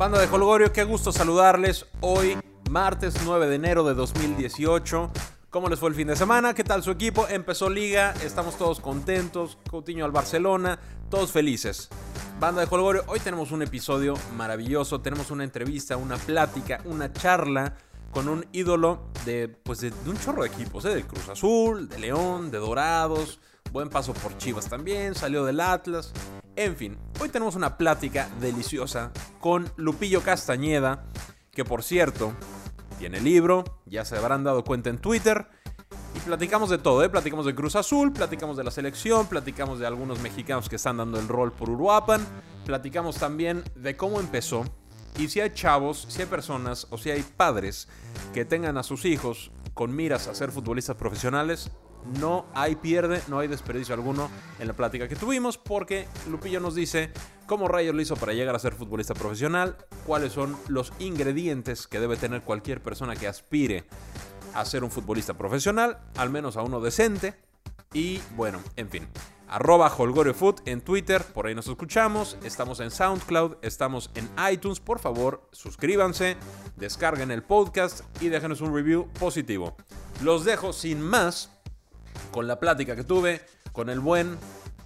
Banda de Holgorio, qué gusto saludarles hoy, martes 9 de enero de 2018. ¿Cómo les fue el fin de semana? ¿Qué tal su equipo? Empezó liga, estamos todos contentos. Coutinho al Barcelona, todos felices. Banda de Holgorio, hoy tenemos un episodio maravilloso. Tenemos una entrevista, una plática, una charla con un ídolo de, pues de, un chorro de equipos, ¿eh? del Cruz Azul, de León, de Dorados. Buen paso por Chivas también, salió del Atlas. En fin, hoy tenemos una plática deliciosa con Lupillo Castañeda, que por cierto, tiene libro, ya se habrán dado cuenta en Twitter. Y platicamos de todo, ¿eh? Platicamos de Cruz Azul, platicamos de la selección, platicamos de algunos mexicanos que están dando el rol por Uruapan, platicamos también de cómo empezó. Y si hay chavos, si hay personas o si hay padres que tengan a sus hijos con miras a ser futbolistas profesionales, no hay pierde, no hay desperdicio alguno en la plática que tuvimos porque Lupillo nos dice cómo rayos lo hizo para llegar a ser futbolista profesional, cuáles son los ingredientes que debe tener cualquier persona que aspire a ser un futbolista profesional, al menos a uno decente. Y bueno, en fin. Arroba HolgorioFoot en Twitter, por ahí nos escuchamos. Estamos en SoundCloud, estamos en iTunes. Por favor, suscríbanse, descarguen el podcast y déjenos un review positivo. Los dejo sin más con la plática que tuve con el buen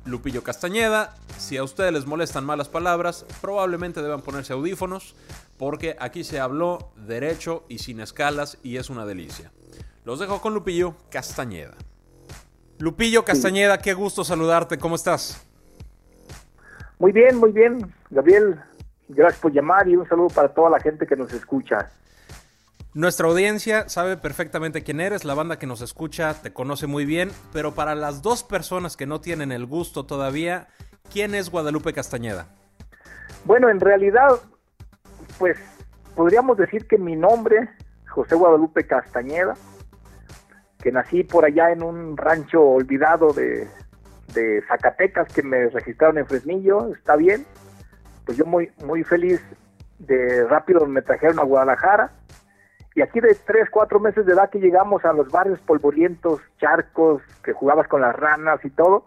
Lupillo Castañeda. Si a ustedes les molestan malas palabras, probablemente deban ponerse audífonos porque aquí se habló derecho y sin escalas y es una delicia. Los dejo con Lupillo Castañeda. Lupillo Castañeda, qué gusto saludarte, ¿cómo estás? Muy bien, muy bien, Gabriel. Gracias por llamar y un saludo para toda la gente que nos escucha. Nuestra audiencia sabe perfectamente quién eres, la banda que nos escucha te conoce muy bien, pero para las dos personas que no tienen el gusto todavía, ¿quién es Guadalupe Castañeda? Bueno, en realidad, pues podríamos decir que mi nombre, José Guadalupe Castañeda, que nací por allá en un rancho olvidado de, de Zacatecas que me registraron en Fresnillo, está bien, pues yo muy, muy feliz de rápido me trajeron a Guadalajara y aquí de tres, cuatro meses de edad que llegamos a los barrios polvorientos, charcos, que jugabas con las ranas y todo,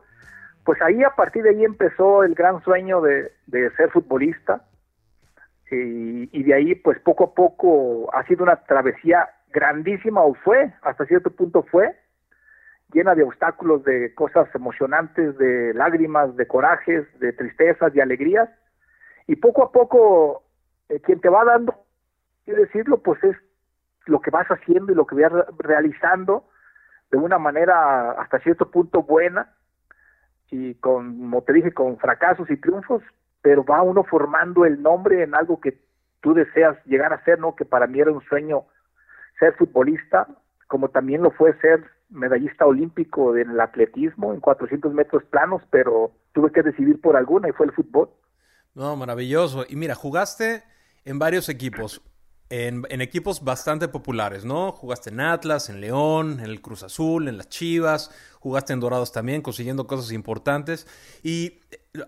pues ahí a partir de ahí empezó el gran sueño de, ser futbolista. Y, y, de ahí pues poco a poco ha sido una travesía grandísima o fue, hasta cierto punto fue, llena de obstáculos, de cosas emocionantes, de lágrimas, de corajes, de tristezas, de alegrías. Y poco a poco eh, quien te va dando, y decirlo, pues es lo que vas haciendo y lo que vas realizando de una manera hasta cierto punto buena y con, como te dije, con fracasos y triunfos, pero va uno formando el nombre en algo que tú deseas llegar a ser, ¿no? Que para mí era un sueño ser futbolista, como también lo fue ser medallista olímpico en el atletismo, en 400 metros planos, pero tuve que decidir por alguna y fue el fútbol. No, maravilloso. Y mira, jugaste en varios equipos en, equipos bastante populares, ¿no? Jugaste en Atlas, en León, en el Cruz Azul, en las Chivas, jugaste en Dorados también, consiguiendo cosas importantes. Y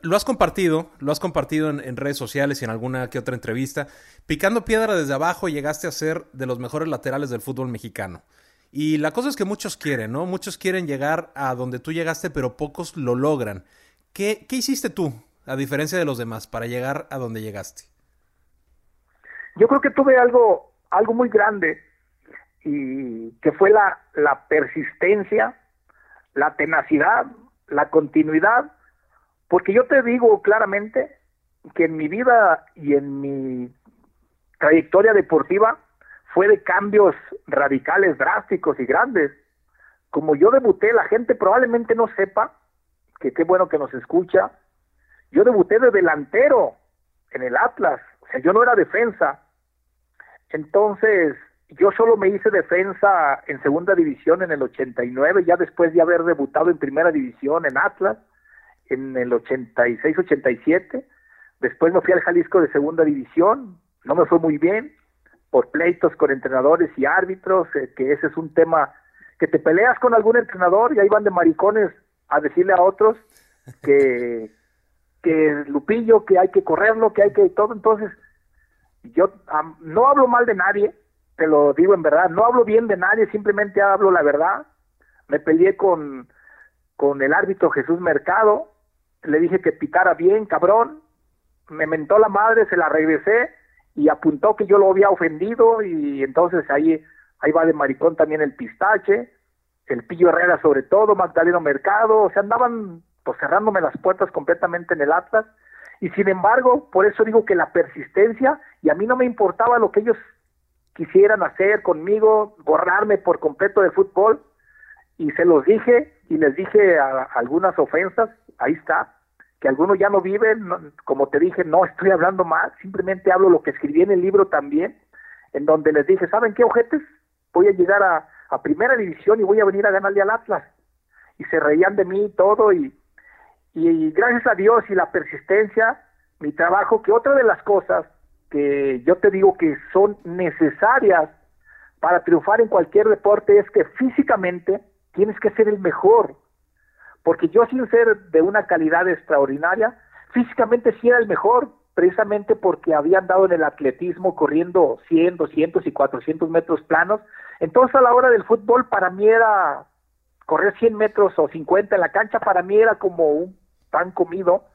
lo has compartido, lo has compartido en, redes sociales y en alguna que otra entrevista. Picando piedra desde abajo llegaste a ser de los mejores laterales del fútbol mexicano. Y la cosa es que muchos quieren, ¿no? Muchos quieren llegar a donde tú llegaste, pero pocos lo logran. ¿Qué, qué hiciste tú, a diferencia de los demás, para llegar a donde llegaste? Yo creo que tuve algo, algo muy grande y que fue la, la persistencia, la tenacidad, la continuidad, porque yo te digo claramente que en mi vida y en mi trayectoria deportiva fue de cambios radicales, drásticos y grandes. Como yo debuté, la gente probablemente no sepa, que qué bueno que nos escucha, yo debuté de delantero en el Atlas, yo no era defensa, entonces, yo solo me hice defensa en segunda división en el 89, ya después de haber debutado en primera división en Atlas, en el 86-87. Después me fui al Jalisco de segunda división, no me fue muy bien, por pleitos con entrenadores y árbitros, eh, que ese es un tema que te peleas con algún entrenador y ahí van de maricones a decirle a otros que, que Lupillo, que hay que correrlo, que hay que todo. Entonces, yo no hablo mal de nadie, te lo digo en verdad, no hablo bien de nadie, simplemente hablo la verdad. Me peleé con, con el árbitro Jesús Mercado, le dije que pitara bien, cabrón, me mentó la madre, se la regresé y apuntó que yo lo había ofendido y entonces ahí, ahí va de maricón también el pistache, el Pillo Herrera sobre todo, Magdaleno Mercado, o sea, andaban pues cerrándome las puertas completamente en el Atlas y sin embargo, por eso digo que la persistencia y a mí no me importaba lo que ellos quisieran hacer conmigo, borrarme por completo de fútbol y se los dije y les dije algunas ofensas, ahí está, que algunos ya no viven, como te dije, no estoy hablando más, simplemente hablo lo que escribí en el libro también, en donde les dije, ¿saben qué ojetes? Voy a llegar a, a primera división y voy a venir a ganarle al Atlas. Y se reían de mí y todo, y, y gracias a Dios y la persistencia, mi trabajo, que otra de las cosas que yo te digo que son necesarias para triunfar en cualquier deporte es que físicamente tienes que ser el mejor, porque yo sin ser de una calidad extraordinaria, físicamente sí era el mejor, precisamente porque había andado en el atletismo corriendo 100, 200 y 400 metros planos, entonces a la hora del fútbol para mí era correr 100 metros o 50 en la cancha, para mí era como un pan comido,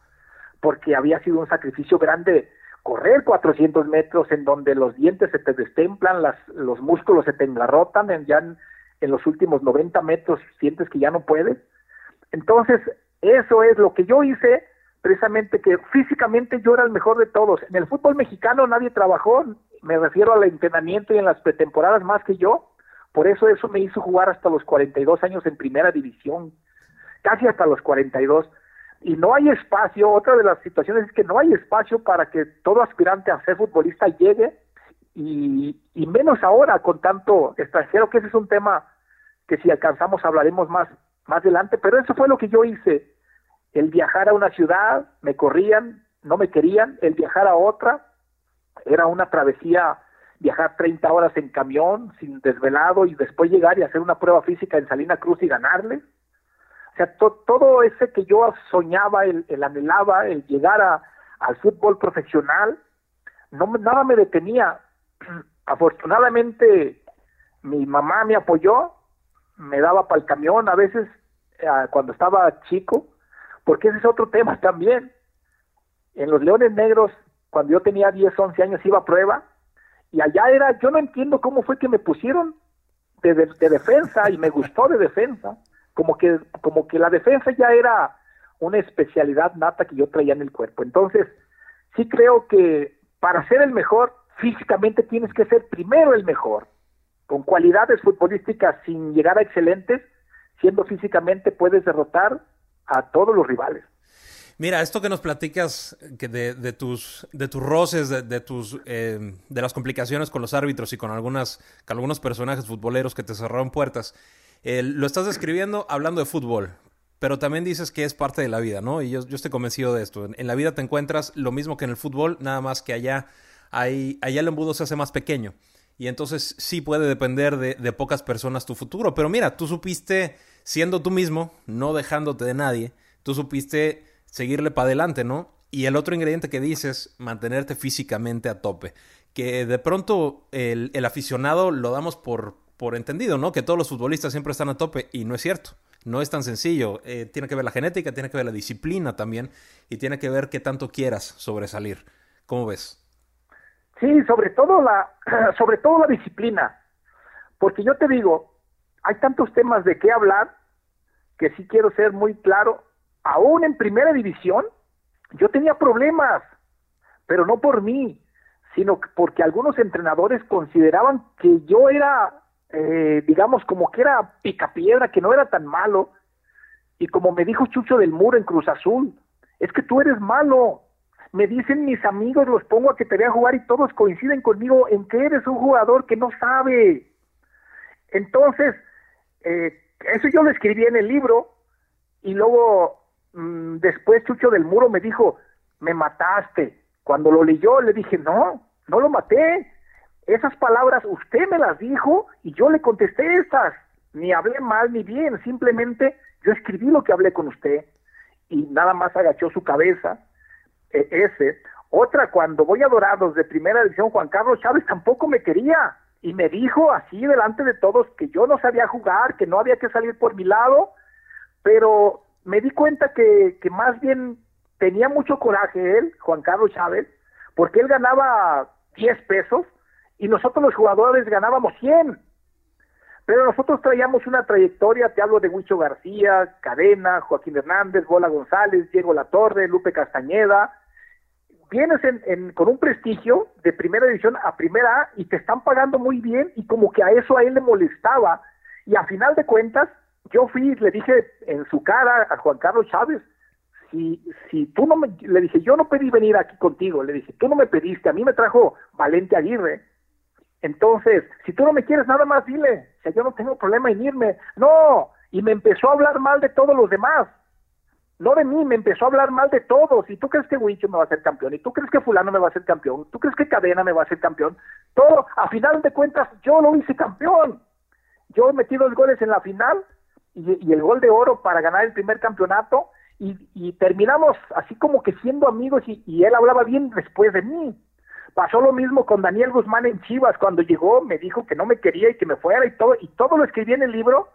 porque había sido un sacrificio grande correr 400 metros en donde los dientes se te destemplan, las, los músculos se te engarrotan, en, ya en, los últimos 90 metros sientes que ya no puedes. Entonces, eso es lo que yo hice, precisamente que físicamente yo era el mejor de todos. En el fútbol mexicano nadie trabajó, me refiero al entrenamiento y en las pretemporadas más que yo, por eso eso me hizo jugar hasta los 42 años en primera división, casi hasta los 42 y no hay espacio, otra de las situaciones es que no hay espacio para que todo aspirante a ser futbolista llegue y, y menos ahora con tanto extranjero, que ese es un tema que si alcanzamos hablaremos más, más adelante, pero eso fue lo que yo hice, el viajar a una ciudad, me corrían, no me querían, el viajar a otra, era una travesía, viajar 30 horas en camión, sin desvelado, y después llegar y hacer una prueba física en Salina Cruz y ganarle, o sea, todo ese que yo soñaba, el, anhelaba, el llegar a, al fútbol profesional, no nada me detenía. Afortunadamente, mi mamá me apoyó, me daba para el camión a veces eh, cuando estaba chico, porque ese es otro tema también. En los Leones Negros, cuando yo tenía 10, 11 años, iba a prueba, y allá era, yo no entiendo cómo fue que me pusieron de defensa y me gustó de defensa como que, como que la defensa ya era una especialidad nata que yo traía en el cuerpo. Entonces, sí creo que para ser el mejor, físicamente tienes que ser primero el mejor, con cualidades futbolísticas sin llegar a excelentes, siendo físicamente puedes derrotar a todos los rivales. Mira, esto que nos platicas que de, de, tus, de tus roces, de, tus, eh, de las complicaciones con los árbitros y con, algunas, con algunos personajes futboleros que te cerraron puertas, lo estás describiendo hablando de fútbol, pero también dices que es parte de la vida, ¿no? Y yo, estoy convencido de esto. En, la vida te encuentras lo mismo que en el fútbol, nada más que allá, allá el embudo se hace más pequeño. Y entonces sí puede depender de, pocas personas tu futuro. Pero mira, tú supiste, siendo tú mismo, no dejándote de nadie, tú supiste seguirle para adelante, ¿no? Y el otro ingrediente que dices, mantenerte físicamente a tope. Que de pronto el aficionado lo damos por, por entendido, ¿no? Que todos los futbolistas siempre están a tope y no es cierto. No es tan sencillo. Eh, tiene que ver la genética, tiene que ver la disciplina también y tiene que ver qué tanto quieras sobresalir. ¿Cómo ves? Sí, sobre todo la, sobre todo la disciplina. Porque yo te digo, hay tantos temas de qué hablar que sí quiero ser muy claro. Aún en primera división, yo tenía problemas, pero no por mí, sino porque algunos entrenadores consideraban que yo era eh, digamos, como que era picapiedra, que no era tan malo. Y como me dijo Chucho del Muro en Cruz Azul, es que tú eres malo. Me dicen mis amigos, los pongo a que te vean jugar y todos coinciden conmigo en que eres un jugador que no sabe. Entonces, eh, eso yo lo escribí en el libro y luego mm, después Chucho del Muro me dijo, me mataste. Cuando lo leyó le dije, no, no lo maté, esas palabras usted me las dijo y yo le contesté esas. Ni hablé mal ni bien, simplemente yo escribí lo que hablé con usted y nada más agachó su cabeza. E, ese. Otra, cuando voy a Dorados de primera división, Juan Carlos Chávez tampoco me quería y me dijo así delante de todos que yo no sabía jugar, que no había que salir por mi lado, pero me di cuenta que, que más bien tenía mucho coraje él, Juan Carlos Chávez, porque él ganaba 10 pesos y nosotros los jugadores ganábamos 100. Pero nosotros traíamos una trayectoria, te hablo de Huicho García, Cadena, Joaquín Hernández, Bola González, Diego Latorre, Lupe Castañeda. Vienes en, con un prestigio de primera división a primera A y te están pagando muy bien y como que a eso a él le molestaba. Y a final de cuentas, yo fui le dije en su cara a Juan Carlos Chávez, si, si tú no me, le dije, yo no pedí venir aquí contigo, le dije, tú no me pediste, a mí me trajo Valente Aguirre, entonces, si tú no me quieres nada más, dile, o sea, yo no tengo problema en irme. No, y me empezó a hablar mal de todos los demás. No de mí, me empezó a hablar mal de todos. ¿Y tú crees que Wincho me va a ser campeón? ¿Y tú crees que fulano me va a ser campeón? ¿Tú crees que Cadena me va a ser campeón? Todo, a final de cuentas, yo lo hice campeón. Yo metí dos goles en la final y, el gol de oro para ganar el primer campeonato y, terminamos así como que siendo amigos y, y él hablaba bien después de mí. Pasó lo mismo con Daniel Guzmán en Chivas, cuando llegó me dijo que no me quería y que me fuera y todo, y todo lo escribí en el libro,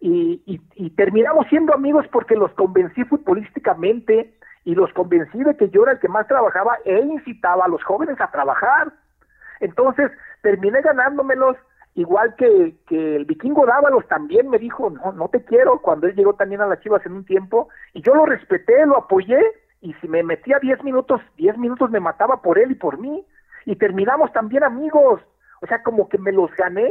y, y, terminamos siendo amigos porque los convencí futbolísticamente y los convencí de que yo era el que más trabajaba e incitaba a los jóvenes a trabajar. Entonces terminé ganándomelos, igual que, que el vikingo Dávalos también me dijo, no, no te quiero, cuando él llegó también a las Chivas en un tiempo, y yo lo respeté, lo apoyé, y si me metía 10 minutos, 10 minutos me mataba por él y por mí, y terminamos también amigos. O sea, como que me los gané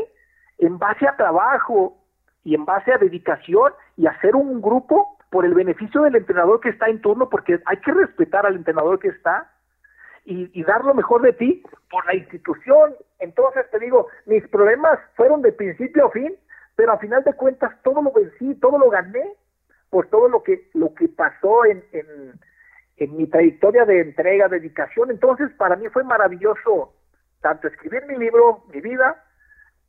en base a trabajo y en base a dedicación y hacer un grupo por el beneficio del entrenador que está en turno, porque hay que respetar al entrenador que está y, y, dar lo mejor de ti por la institución. Entonces te digo, mis problemas fueron de principio a fin, pero a final de cuentas todo lo vencí, todo lo gané por todo lo que lo que pasó en, en, en mi trayectoria de entrega, dedicación. Entonces, para mí fue maravilloso tanto escribir mi libro, mi vida,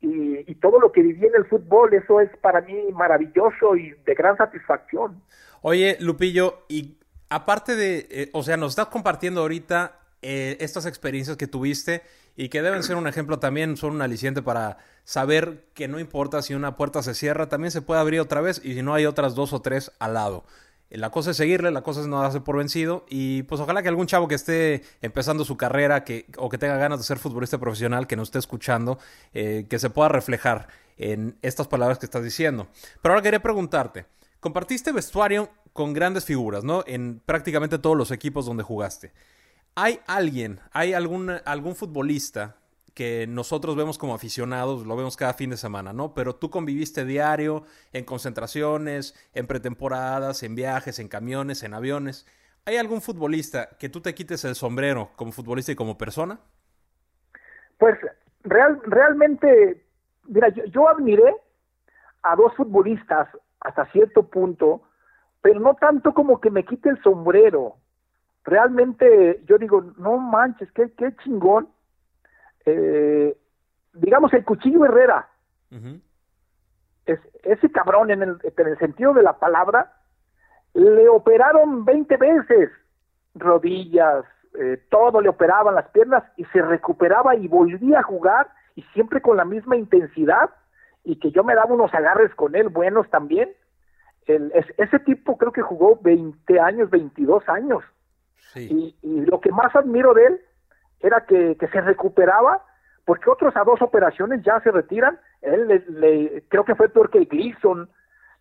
y, todo lo que viví en el fútbol. Eso es para mí maravilloso y de gran satisfacción. Oye, Lupillo, y aparte de, eh, o sea, nos estás compartiendo ahorita eh, estas experiencias que tuviste y que deben ser un ejemplo también, son un aliciente para saber que no importa si una puerta se cierra, también se puede abrir otra vez y si no hay otras dos o tres al lado. La cosa es seguirle, la cosa es no darse por vencido y pues ojalá que algún chavo que esté empezando su carrera que, o que tenga ganas de ser futbolista profesional, que nos esté escuchando, eh, que se pueda reflejar en estas palabras que estás diciendo. Pero ahora quería preguntarte, compartiste vestuario con grandes figuras, ¿no? En prácticamente todos los equipos donde jugaste. ¿Hay alguien, hay algún, algún futbolista que nosotros vemos como aficionados, lo vemos cada fin de semana, ¿no? Pero tú conviviste diario en concentraciones, en pretemporadas, en viajes, en camiones, en aviones. ¿Hay algún futbolista que tú te quites el sombrero como futbolista y como persona? Pues real, realmente, mira, yo, yo admiré a dos futbolistas hasta cierto punto, pero no tanto como que me quite el sombrero. Realmente yo digo, no manches, qué, qué chingón eh, digamos, el Cuchillo Herrera, es, ese cabrón en el, en el sentido de la palabra, le operaron 20 veces rodillas, eh, todo le operaban las piernas y se recuperaba y volvía a jugar y siempre con la misma intensidad y que yo me daba unos agarres con él buenos también. El, ese tipo creo que jugó 20 años, 22 años. Y, y, lo que más admiro de él era que, se recuperaba, porque otros a dos operaciones ya se retiran. Él le, creo que fue peor que Gleason,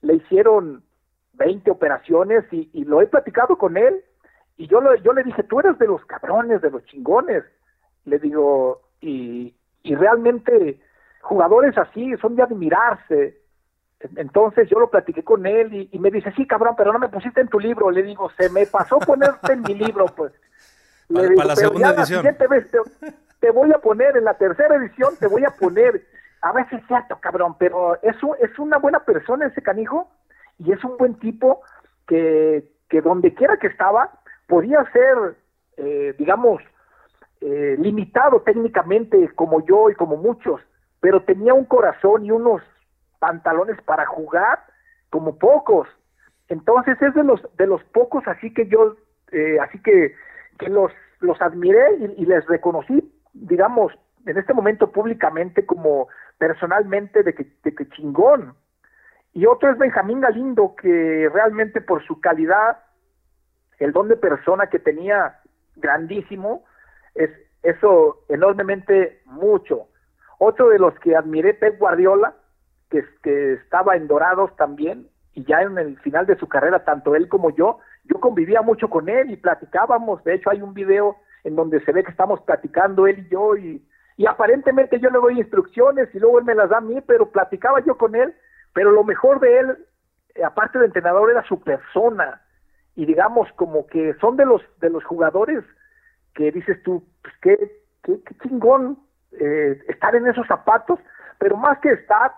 le hicieron 20 operaciones y, lo he platicado con él. Y yo, yo le dije, tú eres de los cabrones, de los chingones. Le digo, y, y realmente jugadores así son de admirarse. Entonces yo lo platiqué con él y, me dice, sí, cabrón, pero no me pusiste en tu libro. Le digo, se me pasó ponerte en mi libro, pues. Para, la segunda edición. te, voy a poner, en la tercera edición te voy a poner, a ver si es cierto, cabrón, pero es, es una buena persona ese canijo y es un buen tipo que, que donde quiera que estaba podía ser, eh, digamos, eh, limitado técnicamente como yo y como muchos, pero tenía un corazón y unos pantalones para jugar como pocos. Entonces es de los de los pocos así que yo eh, así que que los, los admiré y, les reconocí, digamos, en este momento públicamente como personalmente de que, de que chingón. Y otro es Benjamín Galindo, que realmente por su calidad, el don de persona que tenía grandísimo, es, eso enormemente mucho. Otro de los que admiré, Pep Guardiola, que, que estaba en Dorados también, y ya en el final de su carrera, tanto él como yo, yo convivía mucho con él y platicábamos. De hecho, hay un video en donde se ve que estamos platicando él y yo, y, aparentemente yo le doy instrucciones y luego él me las da a mí, pero platicaba yo con él. Pero lo mejor de él, eh, aparte de entrenador, era su persona. Y digamos, como que son de los, de los jugadores que dices tú, pues qué, qué, chingón eh, estar en esos zapatos, pero más que estar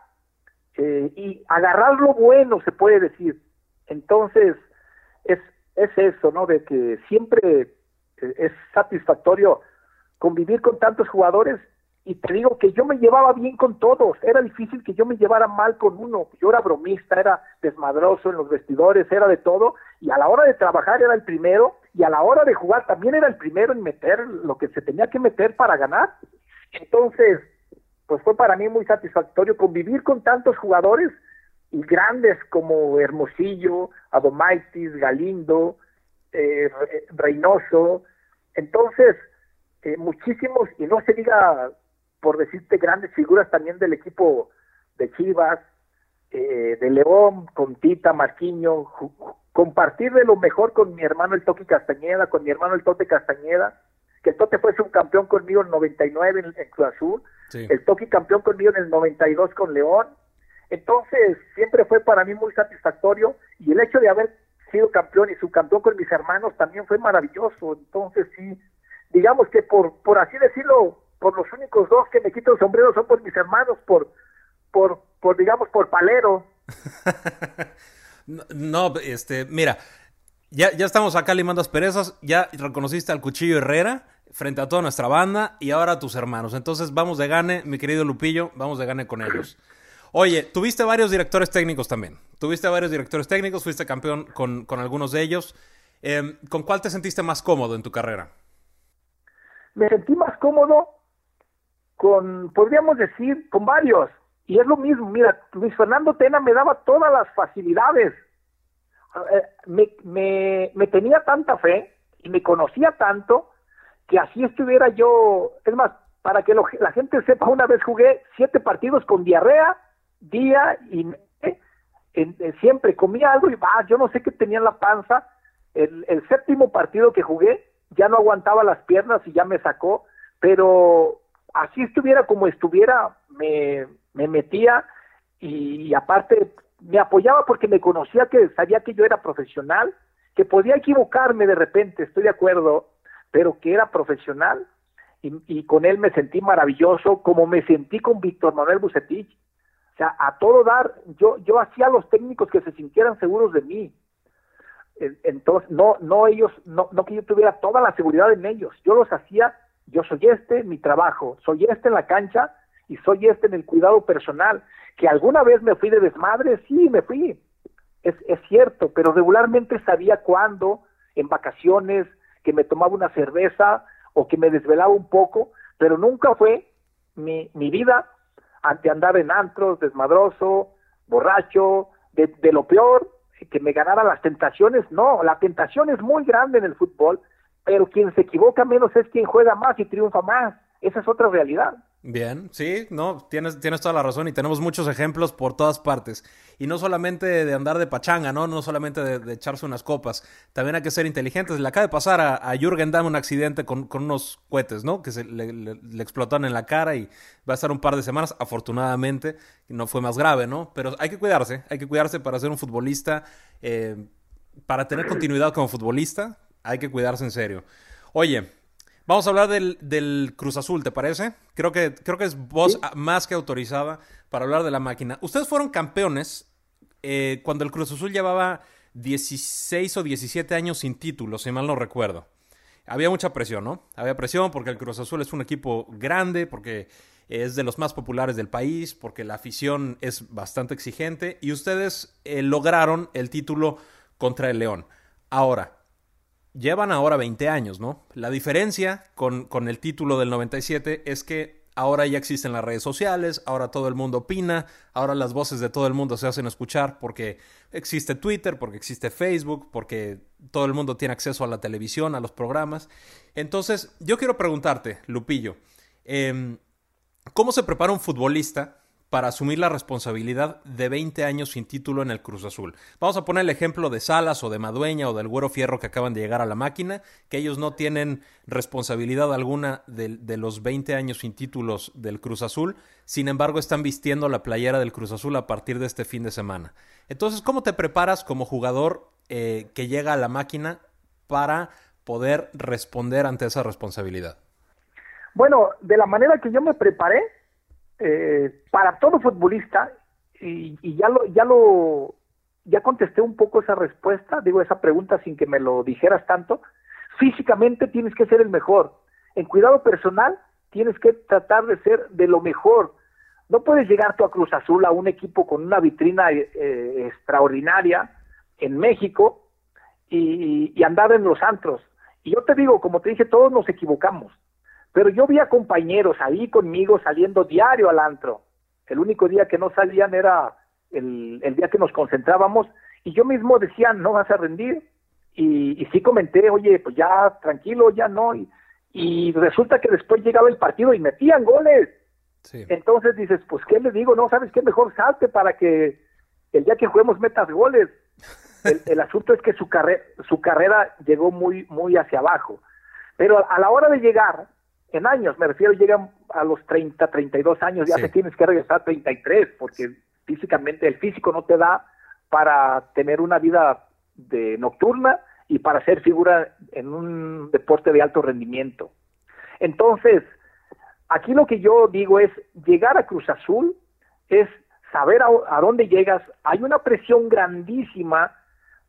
eh, y agarrar lo bueno, se puede decir. Entonces, es, es eso, ¿no? De que siempre eh, es satisfactorio convivir con tantos jugadores y te digo que yo me llevaba bien con todos, era difícil que yo me llevara mal con uno, yo era bromista, era desmadroso en los vestidores, era de todo, y a la hora de trabajar era el primero, y a la hora de jugar también era el primero en meter lo que se tenía que meter para ganar. Entonces, pues fue para mí muy satisfactorio convivir con tantos jugadores y grandes como Hermosillo, Adomaitis, Galindo, eh, Reynoso. Entonces, eh, muchísimos, y no se diga por decirte grandes figuras también del equipo de Chivas, eh, de León, con Tita, Marquiño, compartir de lo mejor con mi hermano el Toque Castañeda, con mi hermano el Tote Castañeda, que el Tote fue campeón conmigo en el 99 en, en Cruz Azul, el Toque campeón conmigo en el 92 con León, entonces siempre fue para mí muy satisfactorio y el hecho de haber sido campeón y subcampeón con mis hermanos también fue maravilloso, entonces sí, digamos que por, por así decirlo, por los únicos dos que me quito el sombrero son por mis hermanos, por, por, por digamos, por palero. no, este, mira, ya, ya estamos acá limando asperezas, ya reconociste al Cuchillo Herrera frente a toda nuestra banda y ahora a tus hermanos. Entonces vamos de gane, mi querido Lupillo, vamos de gane con ellos. Oye, tuviste varios directores técnicos también. Tuviste varios directores técnicos, fuiste campeón con, con algunos de ellos. Em, ¿Con cuál te sentiste más cómodo en tu carrera? Me sentí más cómodo con, podríamos decir, con varios. Y es lo mismo, mira, Luis Fernando Tena me daba todas las facilidades. Eh, me, me, me tenía tanta fe y me conocía tanto que así estuviera yo, es más, para que la gente sepa, una vez jugué siete partidos con diarrea, día y eh, siempre comía algo y va, yo no sé qué tenía en la panza. El, séptimo partido que jugué ya no aguantaba las piernas y ya me sacó, pero así estuviera como estuviera, me, me metía y, aparte me apoyaba porque me conocía que sabía que yo era profesional, que podía equivocarme de repente, estoy de acuerdo, pero que era profesional y, y, con él me sentí maravilloso, como me sentí con Víctor Manuel Bucetich. O sea, a todo dar, yo, yo hacía a los técnicos que se sintieran seguros de mí. Entonces, no, no ellos, no, no que yo tuviera toda la seguridad en ellos, yo los hacía yo soy este mi trabajo, soy este en la cancha y soy este en el cuidado personal. Que alguna vez me fui de desmadre, sí, me fui. Es, es cierto, pero regularmente sabía cuándo, en vacaciones, que me tomaba una cerveza o que me desvelaba un poco, pero nunca fue mi, mi vida ante andar en antros, desmadroso, borracho, de, de lo peor, que me ganara las tentaciones. No, la tentación es muy grande en el fútbol pero quien se equivoca menos es quien juega más y triunfa más. Esa es otra realidad. Bien, sí, no, tienes, tienes toda la razón y tenemos muchos ejemplos por todas partes. Y no solamente de andar de pachanga, ¿no? No solamente de, echarse unas copas. También hay que ser inteligentes. Le acaba de pasar a, a Jürgen Damm un accidente con, unos cohetes, ¿no? Que se le, le, explotaron en la cara y va a estar un par de semanas. Afortunadamente, no fue más grave, ¿no? Pero hay que cuidarse, hay que cuidarse para ser un futbolista, eh, para tener continuidad como futbolista, hay que cuidarse en serio. Oye, vamos a hablar del, Cruz Azul, ¿te parece? Creo que, creo que es voz más que autorizada para hablar de la máquina. Ustedes fueron campeones eh, cuando el Cruz Azul llevaba 16 o 17 años sin título, si mal no recuerdo. Había mucha presión, ¿no? Había presión porque el Cruz Azul es un equipo grande, porque es de los más populares del país, porque la afición es bastante exigente y ustedes eh, lograron el título contra el León. Ahora, llevan ahora 20 años, ¿no? La diferencia con, con, el título del 97 es que ahora ya existen las redes sociales, ahora todo el mundo opina, ahora las voces de todo el mundo se hacen escuchar porque existe Twitter, porque existe Facebook, porque todo el mundo tiene acceso a la televisión, a los programas. Entonces, yo quiero preguntarte, Lupillo, em, ¿cómo se prepara un futbolista para asumir la responsabilidad de 20 años sin título en el Cruz Azul. Vamos a poner el ejemplo de Salas o de Madueña o del Güero Fierro que acaban de llegar a la máquina, que ellos no tienen responsabilidad alguna de, los 20 años sin títulos del Cruz Azul, sin embargo están vistiendo la playera del Cruz Azul a partir de este fin de semana. Entonces, ¿cómo te preparas como jugador eh, que llega a la máquina para poder responder ante esa responsabilidad? Bueno, de la manera que yo me preparé, eh, para todo futbolista, y, ya lo, ya lo, ya contesté un poco esa respuesta, digo esa pregunta sin que me lo dijeras tanto, físicamente tienes que ser el mejor, en cuidado personal tienes que tratar de ser de lo mejor, no puedes llegar tú a Cruz Azul, a un equipo con una vitrina eh, extraordinaria en México y, y andar en los antros. Y yo te digo, como te dije, todos nos equivocamos. Pero yo vi a compañeros ahí conmigo saliendo diario al antro. El único día que no salían era el, día que nos concentrábamos y yo mismo decía, no vas a rendir. Y, y sí comenté, oye, pues ya tranquilo, ya no. Y, resulta que después llegaba el partido y metían goles. Entonces dices, pues ¿qué le digo? No, ¿sabes qué? Mejor salte para que el día que juguemos metas goles. El, el asunto es que su, carrera su carrera llegó muy, muy hacia abajo. Pero a la hora de llegar, en años, me refiero, llegan a los 30, 32 años, ya te tienes que regresar a 33, porque físicamente el físico no te da para tener una vida de nocturna y para ser figura en un deporte de alto rendimiento. Entonces, aquí lo que yo digo es, llegar a Cruz Azul es saber a, dónde llegas. Hay una presión grandísima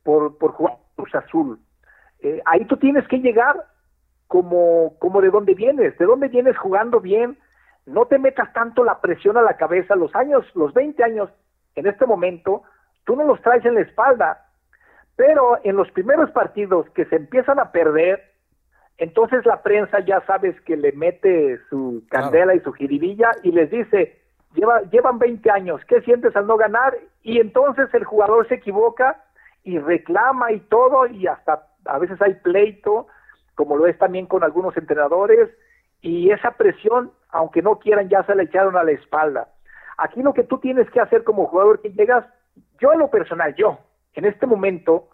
por, por jugar Cruz Azul. Eh, ahí tú tienes que llegar como, como de dónde vienes, de dónde vienes jugando bien, no te metas tanto la presión a la cabeza, los años, los 20 años en este momento, tú no los traes en la espalda, pero en los primeros partidos que se empiezan a perder, entonces la prensa ya sabes que le mete su candela y su jiribilla y les dice, Lleva, llevan 20 años, ¿qué sientes al no ganar? Y entonces el jugador se equivoca y reclama y todo y hasta a veces hay pleito como lo es también con algunos entrenadores, y esa presión, aunque no quieran, ya se la echaron a la espalda. Aquí lo que tú tienes que hacer como jugador que llegas, yo en lo personal, yo, en este momento,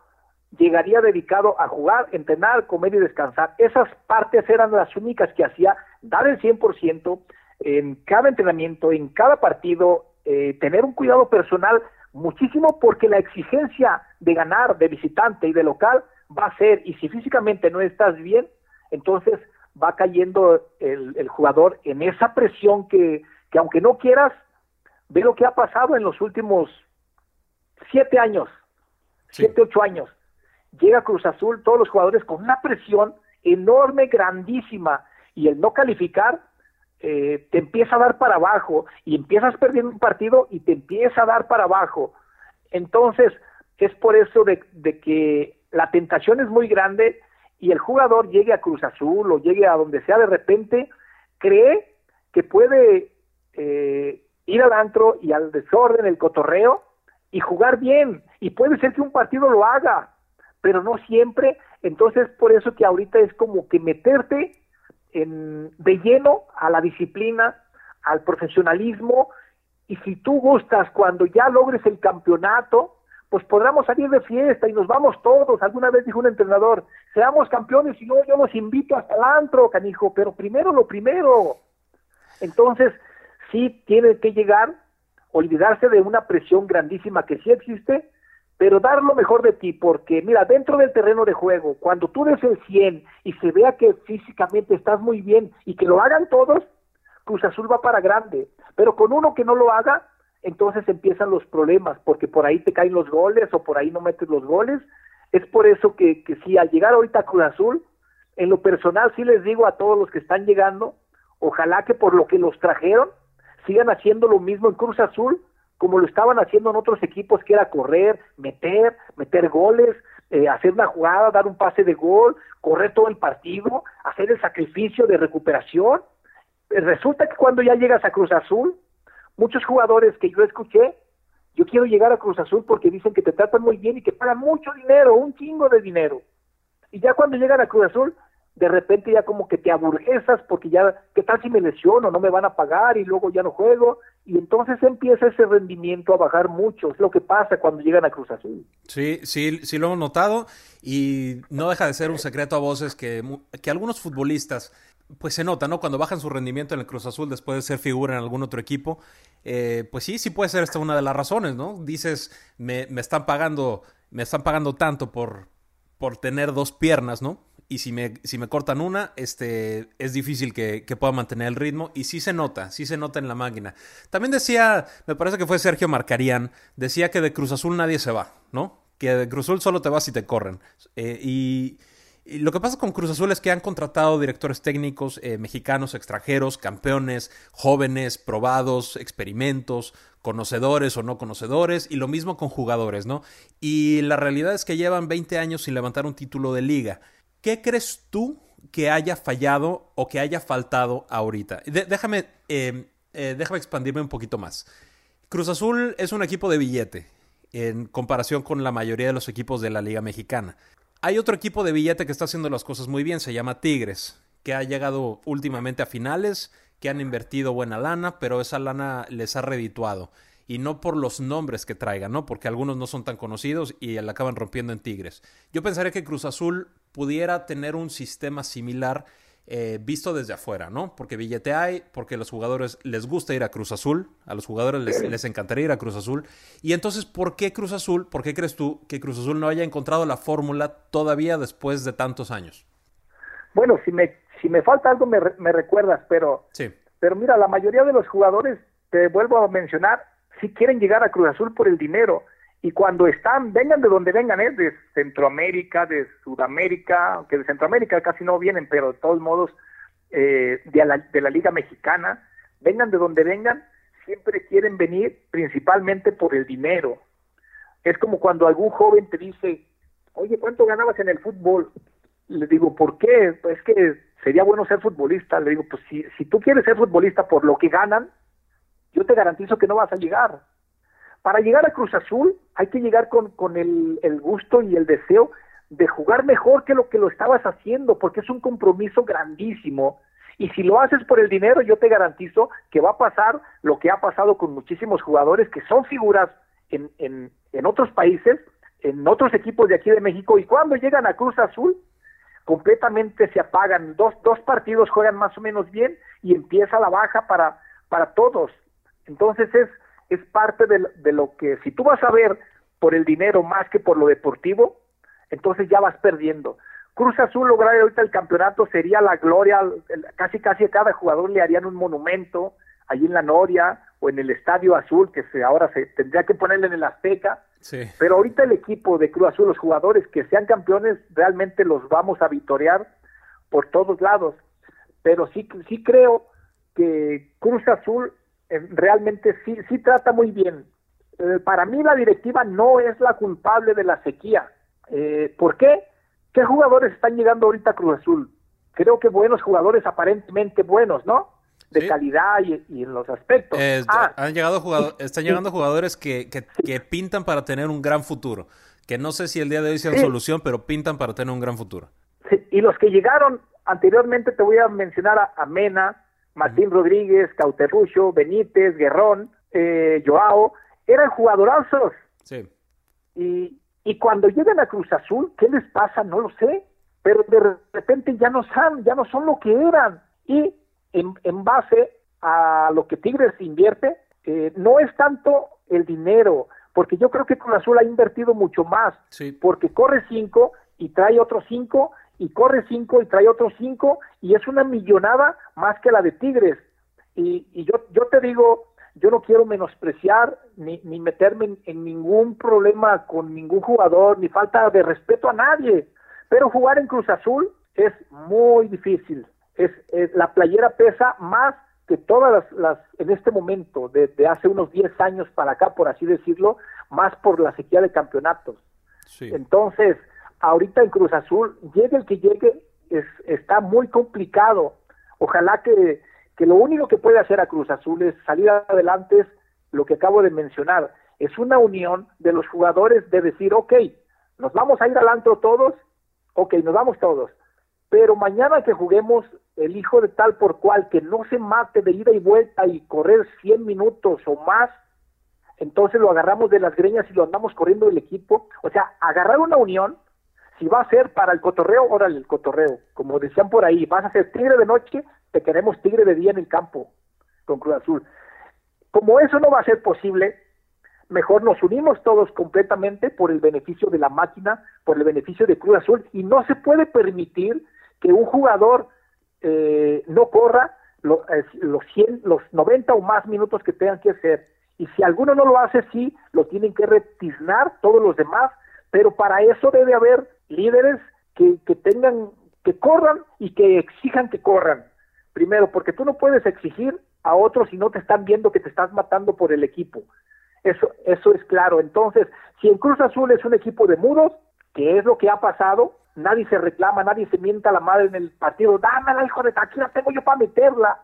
llegaría dedicado a jugar, entrenar, comer y descansar. Esas partes eran las únicas que hacía, dar el 100% en cada entrenamiento, en cada partido, eh, tener un cuidado personal muchísimo porque la exigencia de ganar de visitante y de local va a ser, y si físicamente no estás bien, entonces va cayendo el, jugador en esa presión que, que aunque no quieras, ve lo que ha pasado en los últimos siete años, siete, ocho años. Llega Cruz Azul, todos los jugadores con una presión enorme, grandísima, y el no calificar eh, te empieza a dar para abajo, y empiezas perdiendo un partido y te empieza a dar para abajo. Entonces, es por eso de, de que la tentación es muy grande y el jugador llegue a Cruz Azul o llegue a donde sea de repente, cree que puede eh, ir al antro y al desorden, el cotorreo, y jugar bien. Y puede ser que un partido lo haga, pero no siempre. Entonces, por eso que ahorita es como que meterte en, de lleno a la disciplina, al profesionalismo, y si tú gustas, cuando ya logres el campeonato, pues podremos salir de fiesta y nos vamos todos. Alguna vez dijo un entrenador, seamos campeones y luego yo los invito hasta el antro, canijo, pero primero lo primero. Entonces, sí tiene que llegar, olvidarse de una presión grandísima que sí existe, pero dar lo mejor de ti, porque mira, dentro del terreno de juego, cuando tú des el 100 y se vea que físicamente estás muy bien y que lo hagan todos, Cruz Azul va para grande, pero con uno que no lo haga, entonces empiezan los problemas, porque por ahí te caen los goles o por ahí no metes los goles. Es por eso que, que sí, al llegar ahorita a Cruz Azul, en lo personal sí les digo a todos los que están llegando, ojalá que por lo que los trajeron, sigan haciendo lo mismo en Cruz Azul, como lo estaban haciendo en otros equipos, que era correr, meter, meter goles, eh, hacer una jugada, dar un pase de gol, correr todo el partido, hacer el sacrificio de recuperación resulta que cuando ya llegas a Cruz Azul, muchos jugadores que yo escuché, yo quiero llegar a Cruz Azul porque dicen que te tratan muy bien y que pagan mucho dinero, un chingo de dinero. Y ya cuando llegan a Cruz Azul, de repente ya como que te aburguesas porque ya, ¿qué tal si me lesiono? No me van a pagar y luego ya no juego. Y entonces empieza ese rendimiento a bajar mucho. Es lo que pasa cuando llegan a Cruz Azul. Sí, sí, sí lo hemos notado y no deja de ser un secreto a voces que, que algunos futbolistas pues se nota, ¿no? Cuando bajan su rendimiento en el Cruz Azul después de ser figura en algún otro equipo, eh, pues sí, sí puede ser esta una de las razones, ¿no? Dices, me, me, están pagando, me están pagando tanto por, por tener dos piernas, ¿no? Y si me, si me cortan una, este, es difícil que, que, pueda mantener el ritmo. Y sí se nota, sí se nota en la máquina. También decía, me parece que fue Sergio Marcarían, decía que de Cruz Azul nadie se va, ¿no? Que de Cruz Azul solo te vas si te corren. Eh, y lo que pasa con Cruz Azul es que han contratado directores técnicos eh, mexicanos, extranjeros, campeones, jóvenes, probados, experimentos, conocedores o no conocedores, y lo mismo con jugadores, ¿no? Y la realidad es que llevan 20 años sin levantar un título de liga. ¿Qué crees tú que haya fallado o que haya faltado ahorita? déjame, em, eh, déjame expandirme un poquito más. Cruz Azul es un equipo de billete en comparación con la mayoría de los equipos de la Liga Mexicana. Hay otro equipo de billete que está haciendo las cosas muy bien, se llama Tigres, que ha llegado últimamente a finales, que han invertido buena lana, pero esa lana les ha redituado. Y no por los nombres que traigan, ¿no? Porque algunos no son tan conocidos y la acaban rompiendo en Tigres. Yo pensaría que Cruz Azul pudiera tener un sistema similar eh, visto desde afuera, ¿no? Porque billete hay, porque a los jugadores les gusta ir a Cruz Azul, a los jugadores les, les, encantaría ir a Cruz Azul. Y entonces, ¿por qué Cruz Azul? ¿Por qué crees tú que Cruz Azul no haya encontrado la fórmula todavía después de tantos años? Bueno, si me, si me falta algo me, me recuerdas, pero, sí. pero mira, la mayoría de los jugadores, te vuelvo a mencionar, si quieren llegar a Cruz Azul por el dinero y cuando están, vengan de donde vengan, ¿eh? de Centroamérica, de Sudamérica, aunque de Centroamérica casi no vienen, pero de todos modos eh, de, la, Liga Mexicana, vengan de donde vengan, siempre quieren venir principalmente por el dinero. Es como cuando algún joven te dice, oye, ¿cuánto ganabas en el fútbol? Le digo, ¿por qué? Pues es que sería bueno ser futbolista. Le digo, pues si, si tú quieres ser futbolista por lo que ganan, yo te garantizo que no vas a llegar para llegar a Cruz Azul hay que llegar con, con el, el, gusto y el deseo de jugar mejor que lo que lo estabas haciendo, porque es un compromiso grandísimo. Y si lo haces por el dinero, yo te garantizo que va a pasar lo que ha pasado con muchísimos jugadores que son figuras en, en, en otros países, en otros equipos de aquí de México, y cuando llegan a Cruz Azul, completamente se apagan. Dos, dos partidos juegan más o menos bien y empieza la baja para, para todos. Entonces es, es parte de, lo que, si tú vas a ver por el dinero más que por lo deportivo, entonces ya vas perdiendo. Cruz Azul lograr ahorita el campeonato sería la gloria, casi casi a cada jugador le harían un monumento allí en la Noria o en el Estadio Azul, que se, ahora se tendría que ponerle en el Azteca. Sí. Pero ahorita el equipo de Cruz Azul, los jugadores que sean campeones, realmente los vamos a vitorear por todos lados. Pero sí, sí creo que Cruz Azul realmente sí, sí trata muy bien. Eh, para mí la directiva no es la culpable de la sequía. Eh, ¿Por qué? ¿Qué jugadores están llegando ahorita a Cruz Azul? Creo que buenos jugadores, aparentemente buenos, ¿no? De calidad y, en los aspectos. Ah, han llegado jugadores, están llegando jugadores que, que, pintan para tener un gran futuro. Que no sé si el día de hoy sea solución, pero pintan para tener un gran futuro. y los que llegaron anteriormente, te voy a mencionar a, a Mena, Martín Rodríguez, Cauterrucho, Benítez, Guerrón, eh, Joao, eran jugadorazos. Sí. Y, y cuando llegan a Cruz Azul, ¿qué les pasa? No lo sé, pero de repente ya no son, ya no son lo que eran. Y en, en base a lo que Tigres invierte, eh, no es tanto el dinero, porque yo creo que Cruz Azul ha invertido mucho más, sí. porque corre cinco y trae otros cinco y corre cinco y trae otros cinco y es una millonada más que la de Tigres. Y, y yo, yo te digo, yo no quiero menospreciar ni, ni meterme en, ningún problema con ningún jugador, ni falta de respeto a nadie, pero jugar en Cruz Azul es muy difícil. Es, la playera pesa más que todas las, las en este momento, desde de hace unos 10 años para acá, por así decirlo, más por la sequía de campeonatos. Sí. Entonces, ahorita en Cruz Azul, llegue el que llegue, es, está muy complicado. Ojalá que, que lo único que puede hacer a Cruz Azul es salir adelante, es lo que acabo de mencionar, es una unión de los jugadores de decir, ok, nos vamos a ir al antro todos, ok, nos vamos todos, pero mañana que juguemos el hijo de tal por cual que no se mate de ida y vuelta y correr 100 minutos o más, entonces lo agarramos de las greñas y lo andamos corriendo del equipo. O sea, agarrar una unión, si va a ser para el cotorreo, órale el cotorreo. Como decían por ahí, vas a ser tigre de noche, te queremos tigre de día en el campo con Cruz Azul. Como eso no va a ser posible, mejor nos unimos todos completamente por el beneficio de la máquina, por el beneficio de Cruz Azul, y no se puede permitir que un jugador eh, no corra los, los 100, los 90 o más minutos que tengan que hacer. Y si alguno no lo hace, sí, lo tienen que retiznar todos los demás, pero para eso debe haber líderes que, que tengan, que corran y que exijan que corran. Primero, porque tú no puedes exigir a otros si no te están viendo que te estás matando por el equipo. Eso, eso es claro. Entonces, si en Cruz Azul es un equipo de mudos, que es lo que ha pasado, nadie se reclama, nadie se mienta a la madre en el partido, dámela, hijo de aquí la tengo yo para meterla.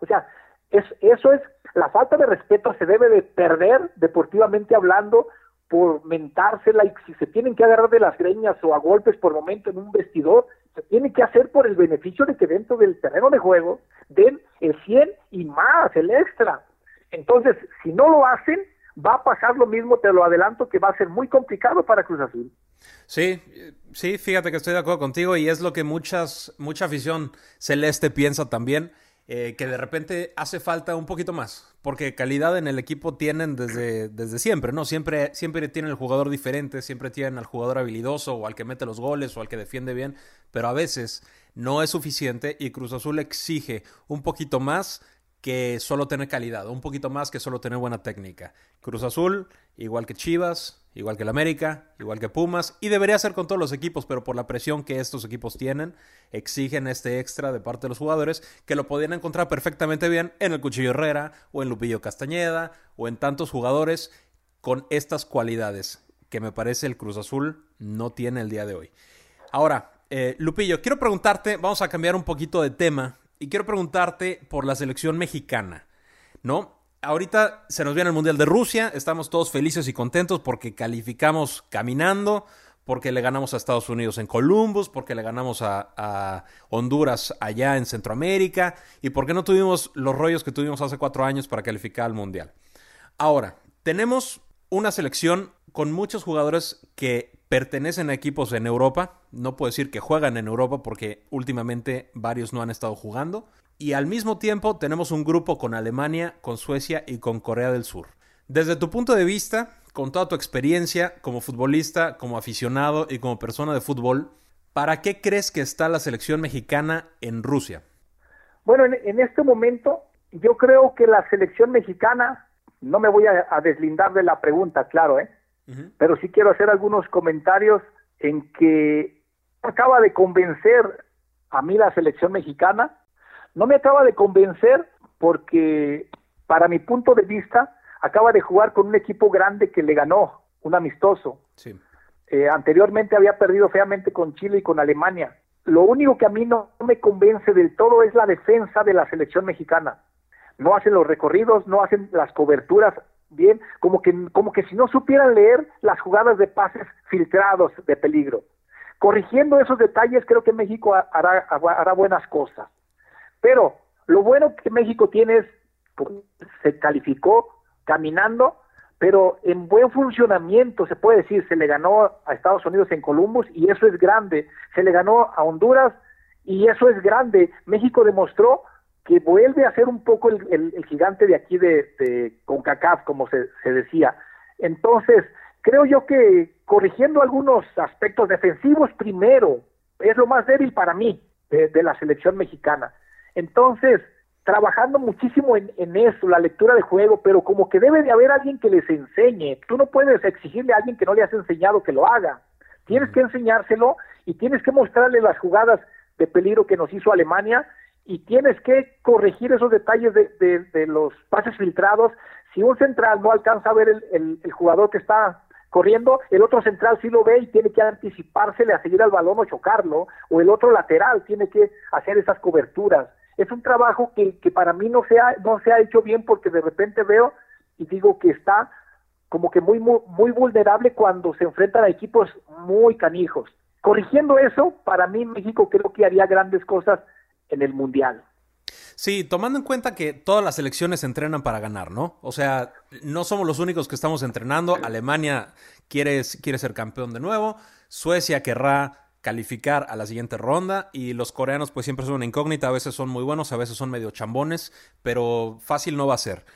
O sea, es, eso es, la falta de respeto se debe de perder deportivamente hablando por mentársela y si se tienen que agarrar de las greñas o a golpes por momento en un vestidor, se tiene que hacer por el beneficio de que dentro del terreno de juego den el 100 y más, el extra. Entonces, si no lo hacen, va a pasar lo mismo, te lo adelanto, que va a ser muy complicado para Cruz Azul. Sí, sí, fíjate que estoy de acuerdo contigo y es lo que muchas, mucha afición celeste piensa también. Eh, que de repente hace falta un poquito más, porque calidad en el equipo tienen desde, desde siempre, ¿no? Siempre, siempre tienen el jugador diferente, siempre tienen al jugador habilidoso o al que mete los goles o al que defiende bien, pero a veces no es suficiente y Cruz Azul exige un poquito más que solo tener calidad, un poquito más que solo tener buena técnica. Cruz Azul, igual que Chivas, igual que el América, igual que Pumas, y debería ser con todos los equipos, pero por la presión que estos equipos tienen, exigen este extra de parte de los jugadores, que lo podían encontrar perfectamente bien en el Cuchillo Herrera, o en Lupillo Castañeda, o en tantos jugadores con estas cualidades, que me parece el Cruz Azul no tiene el día de hoy. Ahora, eh, Lupillo, quiero preguntarte, vamos a cambiar un poquito de tema, y quiero preguntarte por la selección mexicana, ¿no? Ahorita se nos viene el Mundial de Rusia, estamos todos felices y contentos porque calificamos caminando, porque le ganamos a Estados Unidos en Columbus, porque le ganamos a, a, Honduras allá en Centroamérica y porque no tuvimos los rollos que tuvimos hace cuatro años para calificar al Mundial. Ahora, tenemos una selección con muchos jugadores que pertenecen a equipos en Europa. No puedo decir que juegan en Europa porque últimamente varios no han estado jugando. Y al mismo tiempo tenemos un grupo con Alemania, con Suecia y con Corea del Sur. Desde tu punto de vista, con toda tu experiencia como futbolista, como aficionado y como persona de fútbol, ¿para qué crees que está la selección mexicana en Rusia? Bueno, en, este momento yo creo que la selección mexicana, no me voy a, a deslindar de la pregunta, claro, ¿eh? Pero sí quiero hacer algunos comentarios en que acaba de convencer a mí la selección mexicana, no me acaba de convencer porque para mi punto de vista acaba de jugar con un equipo grande que le ganó, un amistoso. Eh, anteriormente había perdido feamente con Chile y con Alemania. Lo único que a mí no me convence del todo es la defensa de la selección mexicana. No hacen los recorridos, no hacen las coberturas bien, como que, como que si no supieran leer las jugadas de pases filtrados de peligro. Corrigiendo esos detalles, creo que México hará, hará buenas cosas. Pero lo bueno que México tiene es, pues, se calificó caminando, pero en buen funcionamiento, se puede decir, se le ganó a Estados Unidos en Columbus y eso es grande, se le ganó a Honduras y eso es grande. México demostró que vuelve a ser un poco el, gigante de aquí de, de CONCACAF, como se, decía. Entonces, creo yo que corrigiendo algunos aspectos defensivos primero, es lo más débil para mí de, la selección mexicana. Entonces, trabajando muchísimo en, en, eso, la lectura de juego, pero como que debe de haber alguien que les enseñe. Tú no puedes exigirle a alguien que no le has enseñado que lo haga. Tienes que enseñárselo y tienes que mostrarle las jugadas de peligro que nos hizo Alemania y tienes que corregir esos detalles de, de, los pases filtrados. Si un central no alcanza a ver el, jugador que está corriendo, el otro central sí lo ve y tiene que anticipársele a seguir al balón o chocarlo, o el otro lateral tiene que hacer esas coberturas. es un trabajo que, que para mí no se, ha, no se ha hecho bien porque de repente veo y digo que está como que muy, muy, muy vulnerable cuando se enfrentan a equipos muy canijos. Corrigiendo eso, para mí México creo que haría grandes cosas en el Mundial. Sí, tomando en cuenta que todas las selecciones entrenan para ganar, ¿no? O sea, no somos los únicos que estamos entrenando. Alemania quiere, quiere ser campeón de nuevo. Suecia querrá calificar a la siguiente ronda y los coreanos pues siempre son una incógnita, a veces son muy buenos, a veces son medio chambones, pero fácil no va a ser.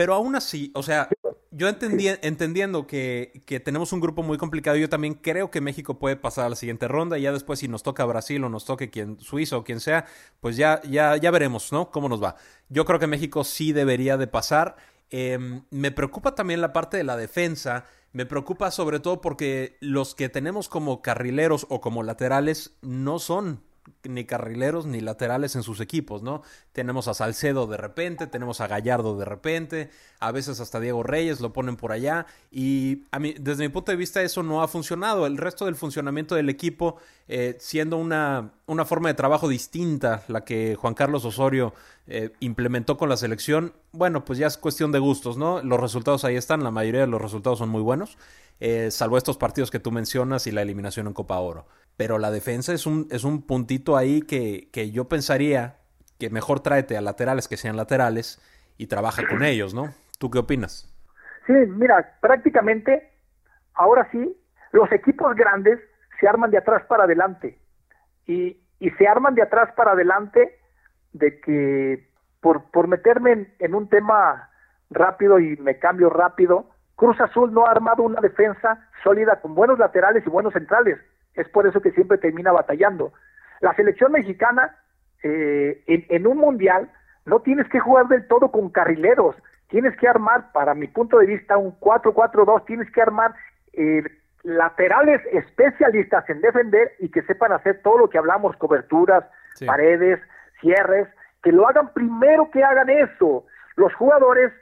Pero aún así, o sea, yo entendí, entendiendo que, que, tenemos un grupo muy complicado, yo también creo que México puede pasar a la siguiente ronda y ya después si nos toca Brasil o nos toque quien, Suiza o quien sea, pues ya, ya, ya veremos, ¿no? Cómo nos va. Yo creo que México sí debería de pasar. Em, me preocupa también la parte de la defensa. Me preocupa sobre todo porque los que tenemos como carrileros o como laterales no son ni carrileros ni laterales en sus equipos, ¿no? Tenemos a Salcedo de repente, tenemos a Gallardo de repente, a veces hasta Diego Reyes lo ponen por allá y a desde mi punto de vista eso no ha funcionado. El resto del funcionamiento del equipo, eh, siendo una, una, forma de trabajo distinta, la que Juan Carlos Osorio eh, implementó con la selección, bueno, pues ya es cuestión de gustos, ¿no? Los resultados ahí están, la mayoría de los resultados son muy buenos, eh, salvo estos partidos que tú mencionas y la eliminación en Copa Oro pero la defensa es un, es un puntito ahí que, que yo pensaría que mejor tráete a laterales que sean laterales y trabaja con ellos, ¿no? ¿Tú qué opinas? Sí, mira, prácticamente ahora sí, los equipos grandes se arman de atrás para adelante y, y se arman de atrás para adelante de que por, por meterme en, en un tema rápido y me cambio rápido, Cruz Azul no ha armado una defensa sólida con buenos laterales y buenos centrales. Es por eso que siempre termina batallando. La selección mexicana eh, en, un mundial no tienes que jugar del todo con carrileros, tienes que armar, para mi punto de vista, un 4-4-2, tienes que armar eh, laterales especialistas en defender y que sepan hacer todo lo que hablamos, coberturas, paredes, cierres, que lo hagan primero que hagan eso. Los jugadores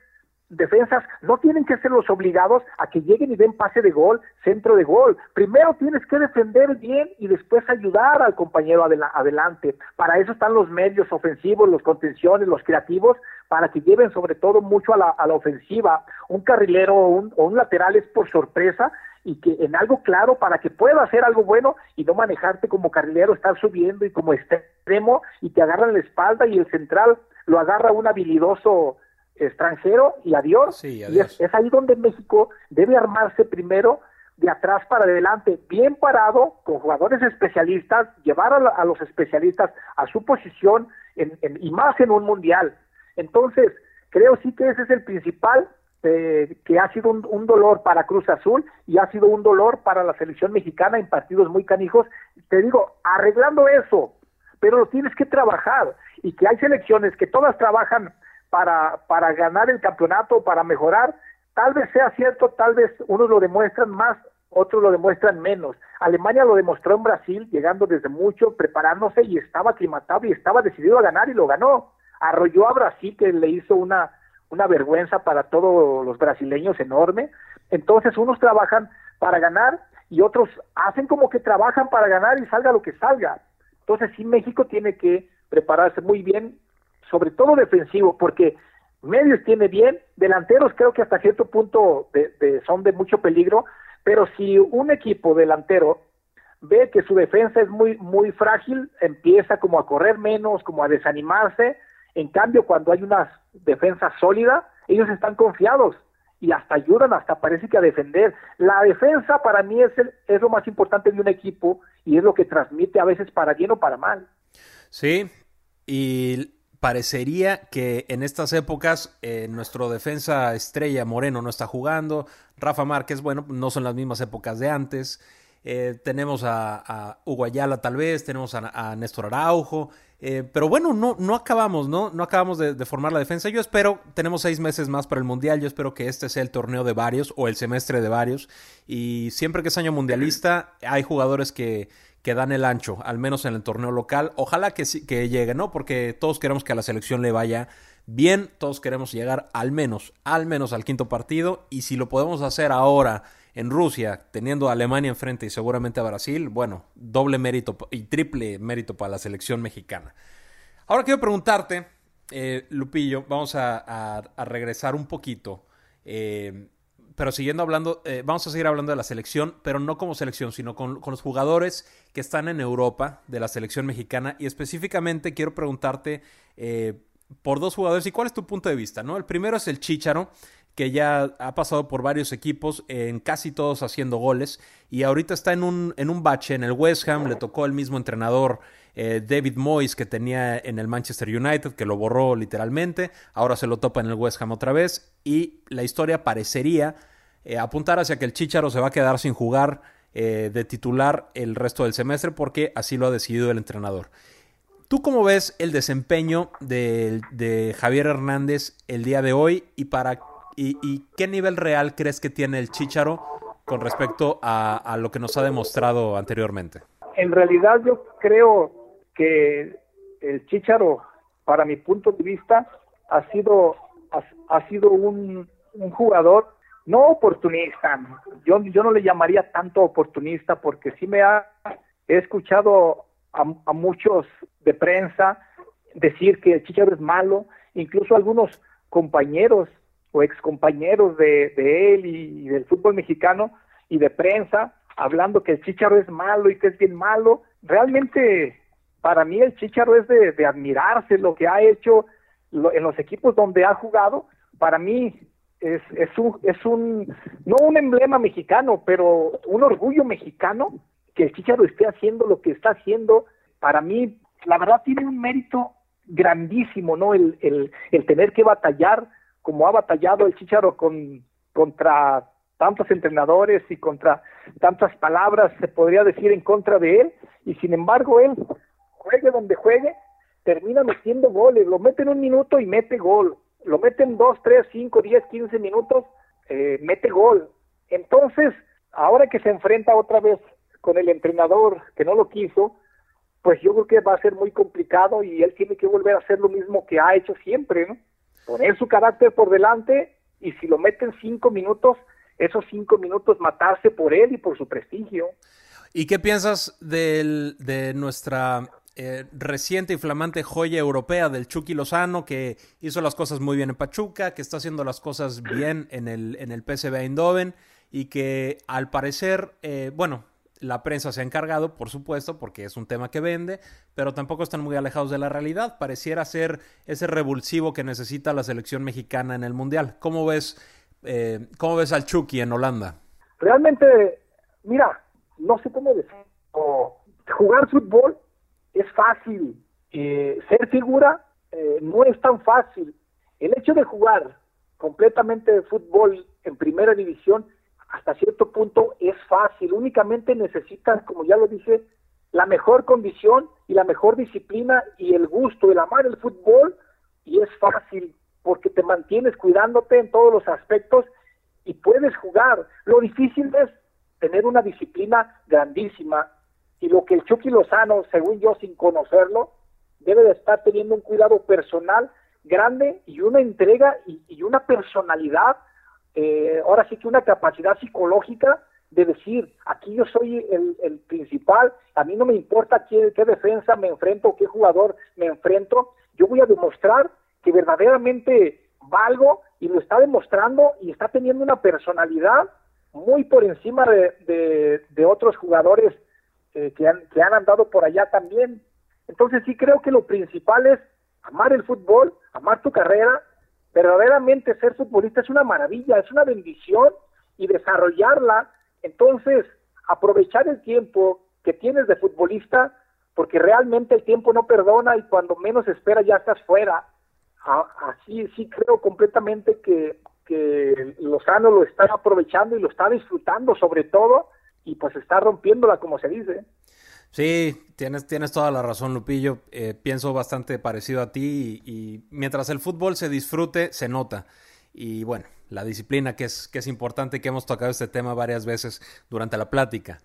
defensas no tienen que ser los obligados a que lleguen y den pase de gol, centro de gol. Primero tienes que defender bien y después ayudar al compañero adelante. Para eso están los medios ofensivos, los contenciones, los creativos, para que lleven sobre todo mucho a la, a la ofensiva. Un carrilero o un, o un lateral es por sorpresa y que en algo claro para que pueda hacer algo bueno y no manejarte como carrilero, estar subiendo y como extremo y te agarran la espalda y el central lo agarra un habilidoso extranjero y adiós. Y es, ahí donde México debe armarse primero de atrás para adelante, bien parado, con jugadores especialistas, llevar a, los especialistas a su posición y más en un mundial. Entonces, creo sí que ese es el principal, eh, que ha sido un, dolor para Cruz Azul y ha sido un dolor para la selección mexicana en partidos muy canijos. Te digo, arreglando eso, pero lo tienes que trabajar y que hay selecciones que todas trabajan para, para ganar el campeonato, para mejorar. Tal vez sea cierto, tal vez unos lo demuestran más, otros lo demuestran menos. Alemania lo demostró en Brasil, llegando desde mucho, preparándose y estaba aclimatado y estaba decidido a ganar y lo ganó. Arrolló a Brasil, que le hizo una, una vergüenza para todos los brasileños enorme. Entonces unos trabajan para ganar y otros hacen como que trabajan para ganar y salga lo que salga. Entonces sí México tiene que prepararse muy bien sobre todo defensivo, porque medios tiene bien, delanteros creo que hasta cierto punto son de mucho peligro, pero si un equipo delantero ve que su defensa es muy muy frágil, empieza como a correr menos, como a desanimarse, en cambio cuando hay una defensa sólida, ellos están confiados y hasta ayudan, hasta parece que a defender. La defensa para mí es, es lo más importante de un equipo y es lo que transmite a veces para bien o para mal. Sí, y parecería que en estas épocas eh, nuestro defensa estrella Moreno no está jugando, Rafa Márquez, bueno, no son las mismas épocas de antes, eh, tenemos a, a, Hugo Ayala tal vez, tenemos a, Néstor Araujo, eh, pero bueno, no, no acabamos, ¿no? No acabamos de, de, formar la defensa. Yo espero, tenemos seis meses más para el Mundial, yo espero que este sea el torneo de varios o el semestre de varios, y siempre que es año mundialista hay jugadores que que dan el ancho, al menos en el torneo local. Ojalá que, que llegue, ¿no? Porque todos queremos que a la selección le vaya bien, todos queremos llegar al menos, al menos al quinto partido. Y si lo podemos hacer ahora en Rusia, teniendo a Alemania enfrente y seguramente a Brasil, bueno, doble mérito y triple mérito para la selección mexicana. Ahora quiero preguntarte, eh, Lupillo, vamos a, regresar un poquito. Eh, pero siguiendo hablando, eh, vamos a seguir hablando de la selección, pero no como selección, sino con, los jugadores que están en Europa de la selección mexicana. Y específicamente quiero preguntarte por dos jugadores y cuál es tu punto de vista, ¿no? El primero es el Chicharo, que ya ha pasado por varios equipos, en casi todos haciendo goles, y ahorita está en un, en un bache en el West Ham, le tocó el mismo entrenador eh, David Moyes que tenía en el Manchester United, que lo borró literalmente, ahora se lo topa en el West Ham otra vez, y la historia parecería eh, apuntar hacia que el Chicharo se va a quedar sin jugar eh, de titular el resto del semestre, porque así lo ha decidido el entrenador. ¿Tú cómo ves el desempeño de, Javier Hernández el día de hoy y para y, qué nivel real crees que tiene el Chicharo con respecto a, lo que nos ha demostrado anteriormente? En realidad yo creo que el Chicharo, para mi punto de vista, ha sido, ha, sido un, jugador no oportunista. Yo, yo no le llamaría tanto oportunista porque sí me ha he escuchado a, a muchos de prensa decir que el Chicharo es malo, incluso algunos compañeros o excompañeros de, de él y, del fútbol mexicano y de prensa hablando que el Chicharo es malo y que es bien malo. Realmente, para mí el Chicharo es de, admirarse lo que ha hecho en los equipos donde ha jugado. Para mí es, es, un, es un, no un emblema mexicano, pero un orgullo mexicano que el Chicharo esté haciendo lo que está haciendo. Para mí, la verdad, tiene un mérito grandísimo, ¿no? El, el, el tener que batallar como ha batallado el Chicharo con, contra tantos entrenadores y contra tantas palabras, se podría decir, en contra de él, y sin embargo él, juegue donde juegue, termina metiendo goles, lo mete en un minuto y mete gol, lo mete en dos, tres, cinco, diez, quince minutos, eh, mete gol. Entonces, ahora que se enfrenta otra vez con el entrenador que no lo quiso, pues yo creo que va a ser muy complicado y él tiene que volver a hacer lo mismo que ha hecho siempre, ¿no? poner su carácter por delante y si lo meten cinco minutos, esos cinco minutos matarse por él y por su prestigio. ¿Y qué piensas de nuestra eh, reciente y flamante joya europea del Chucky Lozano, que hizo las cosas muy bien en Pachuca, que está haciendo las cosas bien en el, en el PSV Eindhoven y que al parecer, eh, bueno, la prensa se ha encargado, por supuesto, porque es un tema que vende, pero tampoco están muy alejados de la realidad. Pareciera ser ese revulsivo que necesita la selección mexicana en el Mundial. ¿Cómo ves, eh, cómo ves al Chucky en Holanda? Realmente, mira, no sé cómo decir. Jugar fútbol es fácil. Eh, ser figura eh, no es tan fácil. El hecho de jugar completamente de fútbol en primera división hasta cierto punto es fácil. Únicamente necesitas, como ya lo dije, la mejor condición y la mejor disciplina y el gusto, el amar el fútbol, y es fácil porque te mantienes cuidándote en todos los aspectos y puedes jugar. Lo difícil es tener una disciplina grandísima y lo que el Chucky Lozano, según yo, sin conocerlo, debe de estar teniendo un cuidado personal grande y una entrega y, una personalidad eh, ahora sí que una capacidad psicológica de decir, aquí yo soy el, principal, a mí no me importa qué, qué defensa me enfrento, qué jugador me enfrento, yo voy a demostrar que verdaderamente valgo y lo está demostrando y está teniendo una personalidad muy por encima de, otros jugadores eh, que, han, que han andado por allá también. Entonces sí creo que lo principal es amar el fútbol, amar tu carrera, verdaderamente ser futbolista es una maravilla, es una bendición y desarrollarla, entonces aprovechar el tiempo que tienes de futbolista, porque realmente el tiempo no perdona y cuando menos espera ya estás fuera. Así sí creo completamente que, que Lozano lo está aprovechando y lo está disfrutando sobre todo y pues está rompiéndola como se dice. Sí, tienes, tienes toda la razón, Lupillo. Eh, pienso bastante parecido a ti y, mientras el fútbol se disfrute, se nota. Y bueno, la disciplina que es, que es importante, que hemos tocado este tema varias veces durante la plática.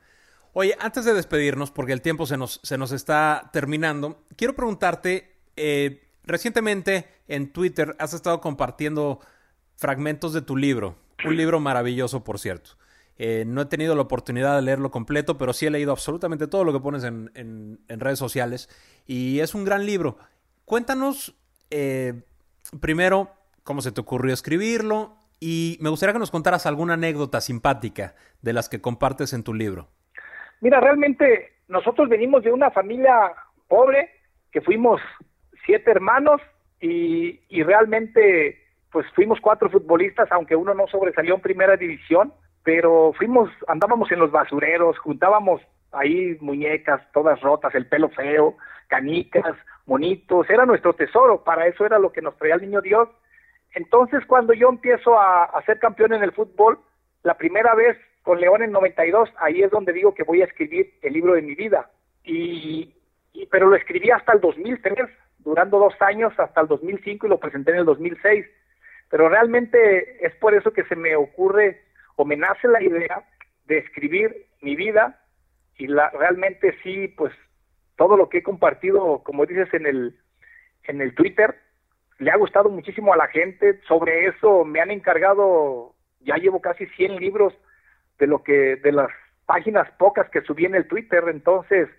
Oye, antes de despedirnos, porque el tiempo se nos, se nos está terminando, quiero preguntarte, eh, recientemente en Twitter has estado compartiendo fragmentos de tu libro, un libro maravilloso, por cierto. Eh, no he tenido la oportunidad de leerlo completo, pero sí he leído absolutamente todo lo que pones en, redes sociales. Y es un gran libro. cuéntanos eh, primero cómo se te ocurrió escribirlo y me gustaría que nos contaras alguna anécdota simpática de las que compartes en tu libro. Mira, realmente nosotros venimos de una familia pobre, que fuimos siete hermanos y, y realmente pues fuimos cuatro futbolistas, aunque uno no sobresalió en primera división, pero fuimos, andábamos en los basureros, juntábamos ahí muñecas todas rotas, el pelo feo, canicas, monitos, era nuestro tesoro, para eso era lo que nos traía el niño Dios. Entonces cuando yo empiezo a, a ser campeón en el fútbol, la primera vez con León en 92, ahí es donde digo que voy a escribir el libro de mi vida. Y, y pero lo escribí hasta el 2003, durando dos años hasta el 2005 y lo presenté en el 2006. Pero realmente es por eso que se me ocurre o me nace la idea de escribir mi vida y la realmente sí, pues todo lo que he compartido, como dices en el en el Twitter, le ha gustado muchísimo a la gente. Sobre eso me han encargado, ya llevo casi 100 libros de lo que de las páginas pocas que subí en el Twitter, entonces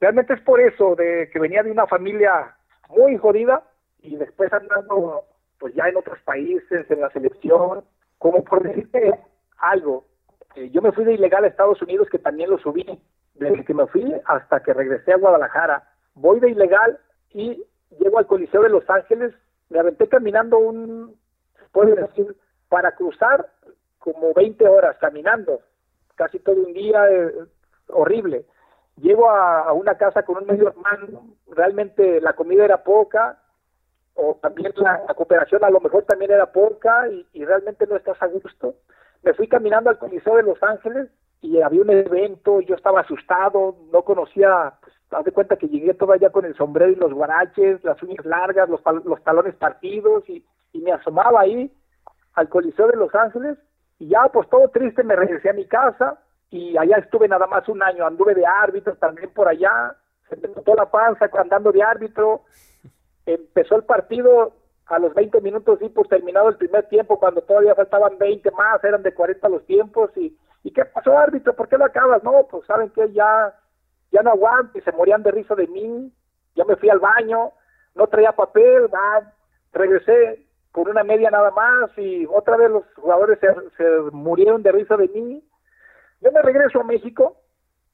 realmente es por eso de que venía de una familia muy jodida y después andando pues ya en otros países, en la selección, como por decirte algo, eh, yo me fui de ilegal a Estados Unidos, que también lo subí, desde que me fui hasta que regresé a Guadalajara. Voy de ilegal y llego al Coliseo de Los Ángeles, me aventé caminando un, puedo decir, para cruzar como 20 horas caminando, casi todo un día, eh, horrible. Llego a, una casa con un medio hermano, realmente la comida era poca, o también la, cooperación a lo mejor también era poca y, realmente no estás a gusto. Me fui caminando al Coliseo de Los Ángeles y había un evento, yo estaba asustado, no conocía, pues, haz cuenta que llegué todavía con el sombrero y los guaraches, las uñas largas, los, los talones partidos y, y me asomaba ahí al Coliseo de Los Ángeles y ya pues todo triste me regresé a mi casa y allá estuve nada más un año, anduve de árbitro también por allá, se me notó la panza andando de árbitro, empezó el partido a los 20 minutos y por terminado el primer tiempo, cuando todavía faltaban 20 más, eran de 40 los tiempos, y, ¿y qué pasó árbitro? ¿Por qué lo acabas? No, pues saben que ya, ya no aguanto, y se morían de risa de mí, ya me fui al baño, no traía papel, nada, regresé con una media nada más, y otra vez los jugadores se, se murieron de risa de mí. Yo me regreso a México,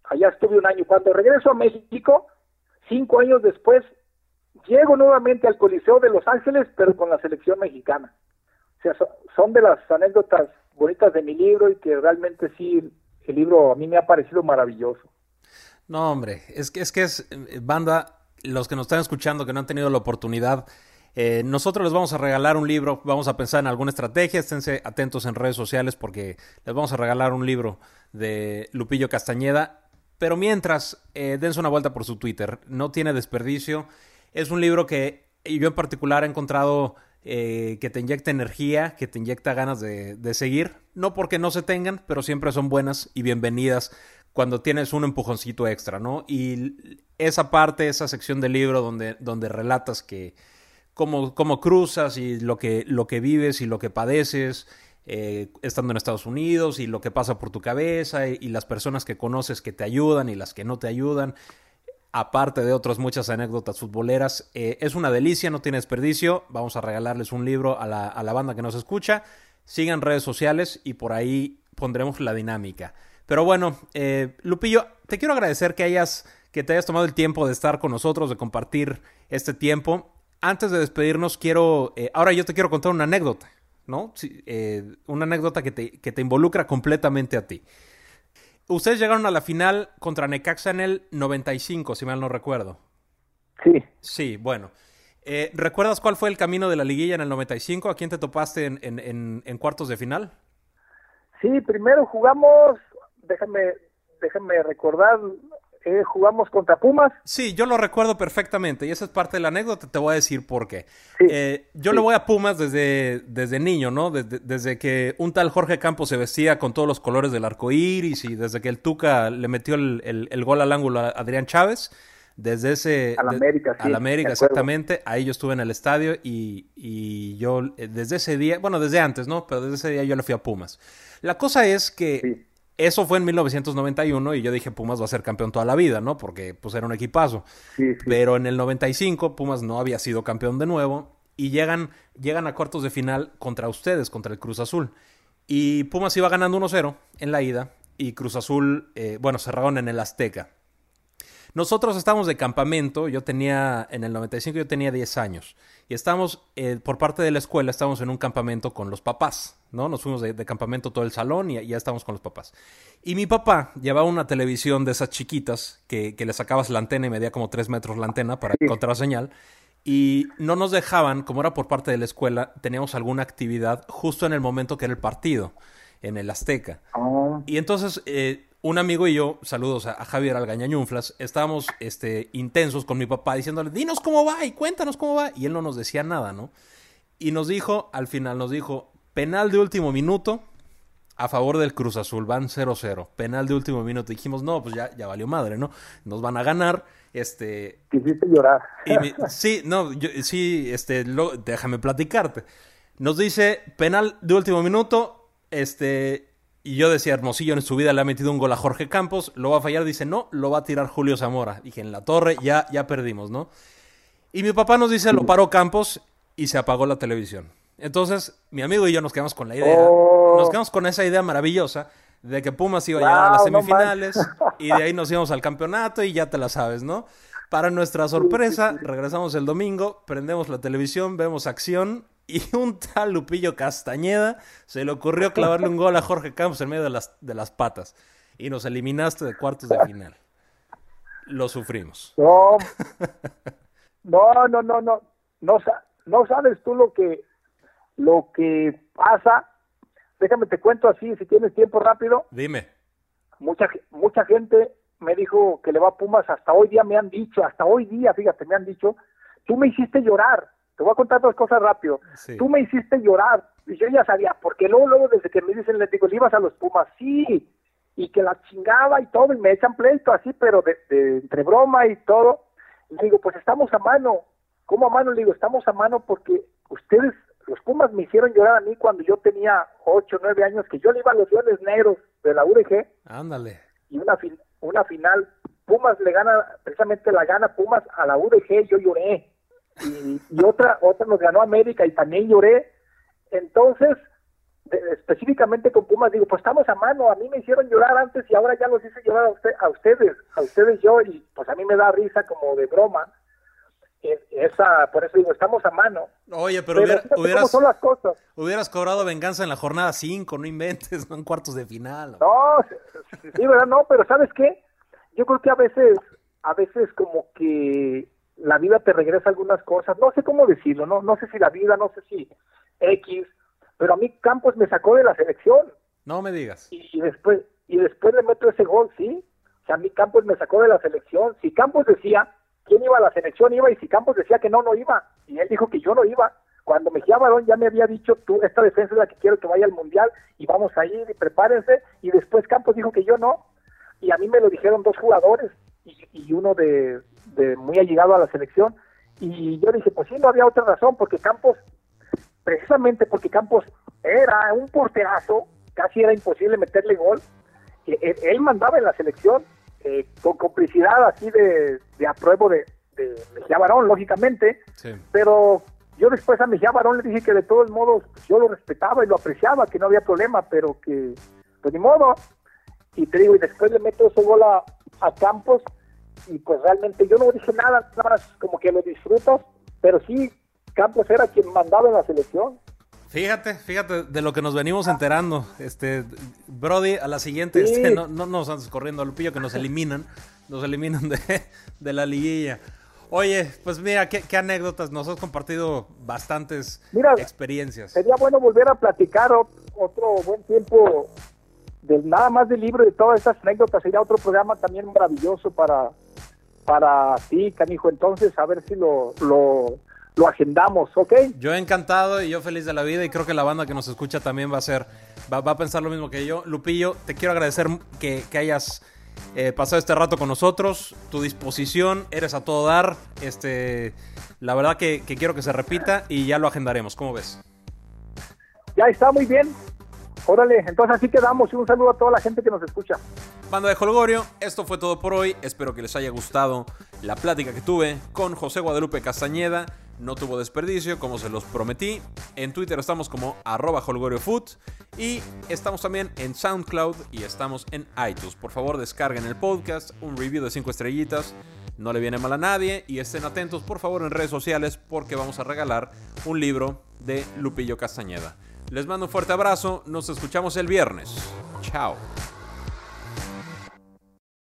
allá estuve un año, cuando regreso a México, cinco años después, llego nuevamente al Coliseo de Los Ángeles, pero con la selección mexicana. O sea, son de las anécdotas bonitas de mi libro y que realmente sí, el libro a mí me ha parecido maravilloso. No, hombre, es que es, que es banda, los que nos están escuchando que no han tenido la oportunidad, eh, nosotros les vamos a regalar un libro, vamos a pensar en alguna estrategia, esténse atentos en redes sociales porque les vamos a regalar un libro de Lupillo Castañeda. Pero mientras, eh, dense una vuelta por su Twitter, no tiene desperdicio. Es un libro que yo en particular he encontrado eh, que te inyecta energía, que te inyecta ganas de, seguir. No porque no se tengan, pero siempre son buenas y bienvenidas cuando tienes un empujoncito extra, ¿no? Y esa parte, esa sección del libro donde, donde relatas que cómo, cómo cruzas y lo que, lo que vives y lo que padeces. Eh, estando en Estados Unidos y lo que pasa por tu cabeza y las personas que conoces que te ayudan y las que no te ayudan aparte de otras muchas anécdotas futboleras. Eh, es una delicia, no tiene desperdicio. Vamos a regalarles un libro a la, banda que nos escucha. Sigan redes sociales y por ahí pondremos la dinámica. Pero bueno, eh, Lupillo, te quiero agradecer que hayas, que te hayas tomado el tiempo de estar con nosotros, de compartir este tiempo. Antes de despedirnos, quiero, eh, ahora yo te quiero contar una anécdota, ¿no? Sí, una anécdota que te, que te involucra completamente a ti. Ustedes llegaron a la final contra Necaxa en el 95, si mal no recuerdo. Sí. Sí, bueno. Eh, ¿Recuerdas cuál fue el camino de la liguilla en el 95? ¿A quién te topaste en, en, en, en cuartos de final? Sí, primero jugamos, déjame, déjame recordar, eh, jugamos contra Pumas. Sí, yo lo recuerdo perfectamente y esa es parte de la anécdota, te voy a decir por qué. Sí, eh, yo sí. le voy a Pumas desde, desde niño, ¿no? Desde, desde, que un tal Jorge Campos se vestía con todos los colores del arco iris y desde que el Tuca le metió el, el, el gol al ángulo a Adrián Chávez. Desde ese... A la América, sí. A la América, exactamente. Ahí yo estuve en el estadio y, y, yo desde ese día, bueno, desde antes, ¿no? Pero desde ese día yo le fui a Pumas. La cosa es que... Eso fue en 1991 y yo dije Pumas va a ser campeón toda la vida, ¿no? Porque pues era un equipazo. Pero en el 95 Pumas no había sido campeón de nuevo y llegan, llegan a cuartos de final contra ustedes, contra el Cruz Azul. Y Pumas iba ganando 1-0 en la ida y Cruz Azul, eh, bueno, cerraron en el Azteca. Nosotros estábamos de campamento, yo tenía, en el 95 yo tenía 10 años, y estábamos, eh, por parte de la escuela, estábamos en un campamento con los papás, ¿no? Nos fuimos de, campamento todo el salón y ya estábamos con los papás. Y mi papá llevaba una televisión de esas chiquitas, que, le sacabas la antena y medía como 3 metros la antena para encontrar señal, y no nos dejaban, como era por parte de la escuela, teníamos alguna actividad justo en el momento que era el partido, en el Azteca. Oh. Y entonces... Eh, un amigo y yo, saludos a, Javier Algañañunflas, estábamos este, intensos con mi papá diciéndole, dinos cómo va y cuéntanos cómo va. Y él no nos decía nada, ¿no? Y nos dijo, al final nos dijo, penal de último minuto a favor del Cruz Azul, van 0-0, penal de último minuto. dijimos, no, pues ya, ya valió madre, ¿no? Nos van a ganar. Este... Quisiste llorar. sí, no, sí, este, déjame platicarte. Nos dice, penal de último minuto, este, y yo decía, Hermosillo en su vida le ha metido un gol a Jorge Campos, lo va a fallar, dice, no, lo va a tirar Julio Zamora. Dije, en la torre ya, ya perdimos, ¿no? Y mi papá nos dice, lo paró Campos y se apagó la televisión. Entonces, mi amigo y yo nos quedamos con la idea, oh. nos quedamos con esa idea maravillosa de que Pumas iba a llegar a las semifinales y de ahí nos íbamos al campeonato y ya te la sabes, ¿no? Para nuestra sorpresa, regresamos el domingo, prendemos la televisión, vemos acción y un tal Lupillo Castañeda se le ocurrió clavarle un gol a Jorge Campos en medio de las, de las patas. Y nos eliminaste de cuartos de final. Lo sufrimos. No, no, no, no, no. No, no sabes tú lo que, lo que pasa. Déjame te cuento así, si tienes tiempo rápido. Dime. Mucha, mucha gente me dijo que le va a Pumas, hasta hoy día me han dicho, hasta hoy día, fíjate, me han dicho, tú me hiciste llorar te voy a contar dos cosas rápido. Tú me hiciste llorar y yo ya sabía, porque luego, luego desde que me dicen, les digo, ¿le ibas a los Pumas? Sí, y que la chingaba y todo, y me echan pleito así, pero de, entre broma y todo. Y digo, pues estamos a mano. ¿Cómo a mano? Le digo, estamos a mano porque ustedes, los Pumas me hicieron llorar a mí cuando yo tenía 8, 9 años, que yo le iba a los Leones Negros de la UDG. Ándale. Y una, una final, Pumas le gana, precisamente la gana Pumas a la UDG, yo lloré y, otra, otra nos ganó América y también lloré. Entonces, específicamente con Pumas, digo, pues estamos a mano, a mí me hicieron llorar antes y ahora ya los hice llorar a, usted, a ustedes, a ustedes yo, y pues a mí me da risa como de broma. Esa, por eso digo, estamos a mano. Oye, pero, hubieras, son las cosas. hubieras cobrado venganza en la jornada 5, no inventes, no en cuartos de final. No, sí, ¿verdad? No, pero ¿sabes qué? Yo creo que a veces, a veces como que la vida te regresa algunas cosas, no sé cómo decirlo, no, no sé si la vida, no sé si X, pero a mí Campos me sacó de la selección. No me digas. Y, después y después le meto ese gol, sí. O sea, a mí Campos me sacó de la selección. Si Campos decía quién iba a la selección iba y si Campos decía que no, no iba. Y él dijo que yo no iba. Cuando Mejía Barón ya me había dicho, tú, esta defensa es la que quiero que vaya al Mundial y vamos a ir y prepárense. Y después Campos dijo que yo no. Y a mí me lo dijeron dos jugadores y uno de, de muy allegado a la selección. Y yo dije, pues sí, no había otra razón, porque Campos, precisamente porque Campos era un porterazo, casi era imposible meterle gol. Él, mandaba en la selección eh, con complicidad así de, de apruebo de, de Mejía Barón, lógicamente, pero yo después a Mejía Barón le dije que de todos modos yo lo respetaba y lo apreciaba, que no había problema, pero que, pues ni modo. Y te digo, y después le meto ese gol a, a Campos, y pues realmente yo no dije nada, nada más como que lo disfruto, pero sí, Campos era quien mandaba en la selección. Fíjate, fíjate de lo que nos venimos enterando. Este, Brody, a la siguiente, este, no, no nos andes corriendo al pillo que nos eliminan, nos eliminan de, la liguilla. Oye, pues mira, qué, anécdotas, nos has compartido bastantes experiencias. Sería bueno volver a platicar otro buen tiempo de nada más del libro y de todas esas anécdotas. Sería otro programa también maravilloso para, para ti, canijo. Entonces, a ver si lo, lo, lo agendamos, ¿ok? Yo encantado y yo feliz de la vida y creo que la banda que nos escucha también va a ser, va, a pensar lo mismo que yo. Lupillo, te quiero agradecer que, que hayas eh, pasado este rato con nosotros, tu disposición, eres a todo dar. Este, la verdad que, que quiero que se repita y ya lo agendaremos. ¿Cómo ves? Ya está muy bien. Órale, entonces así quedamos y un saludo a toda la gente que nos escucha. Banda de Holgorio, esto fue todo por hoy. Espero que les haya gustado la plática que tuve con José Guadalupe Castañeda. No tuvo desperdicio, como se los prometí. En Twitter estamos como arroba holgoriofood. Y estamos también en SoundCloud y estamos en iTunes. Por favor, descarguen el podcast, un review de 5 estrellitas. No le viene mal a nadie. Y estén atentos, por favor, en redes sociales porque vamos a regalar un libro de Lupillo Castañeda. Les mando un fuerte abrazo. Nos escuchamos el viernes. Chao.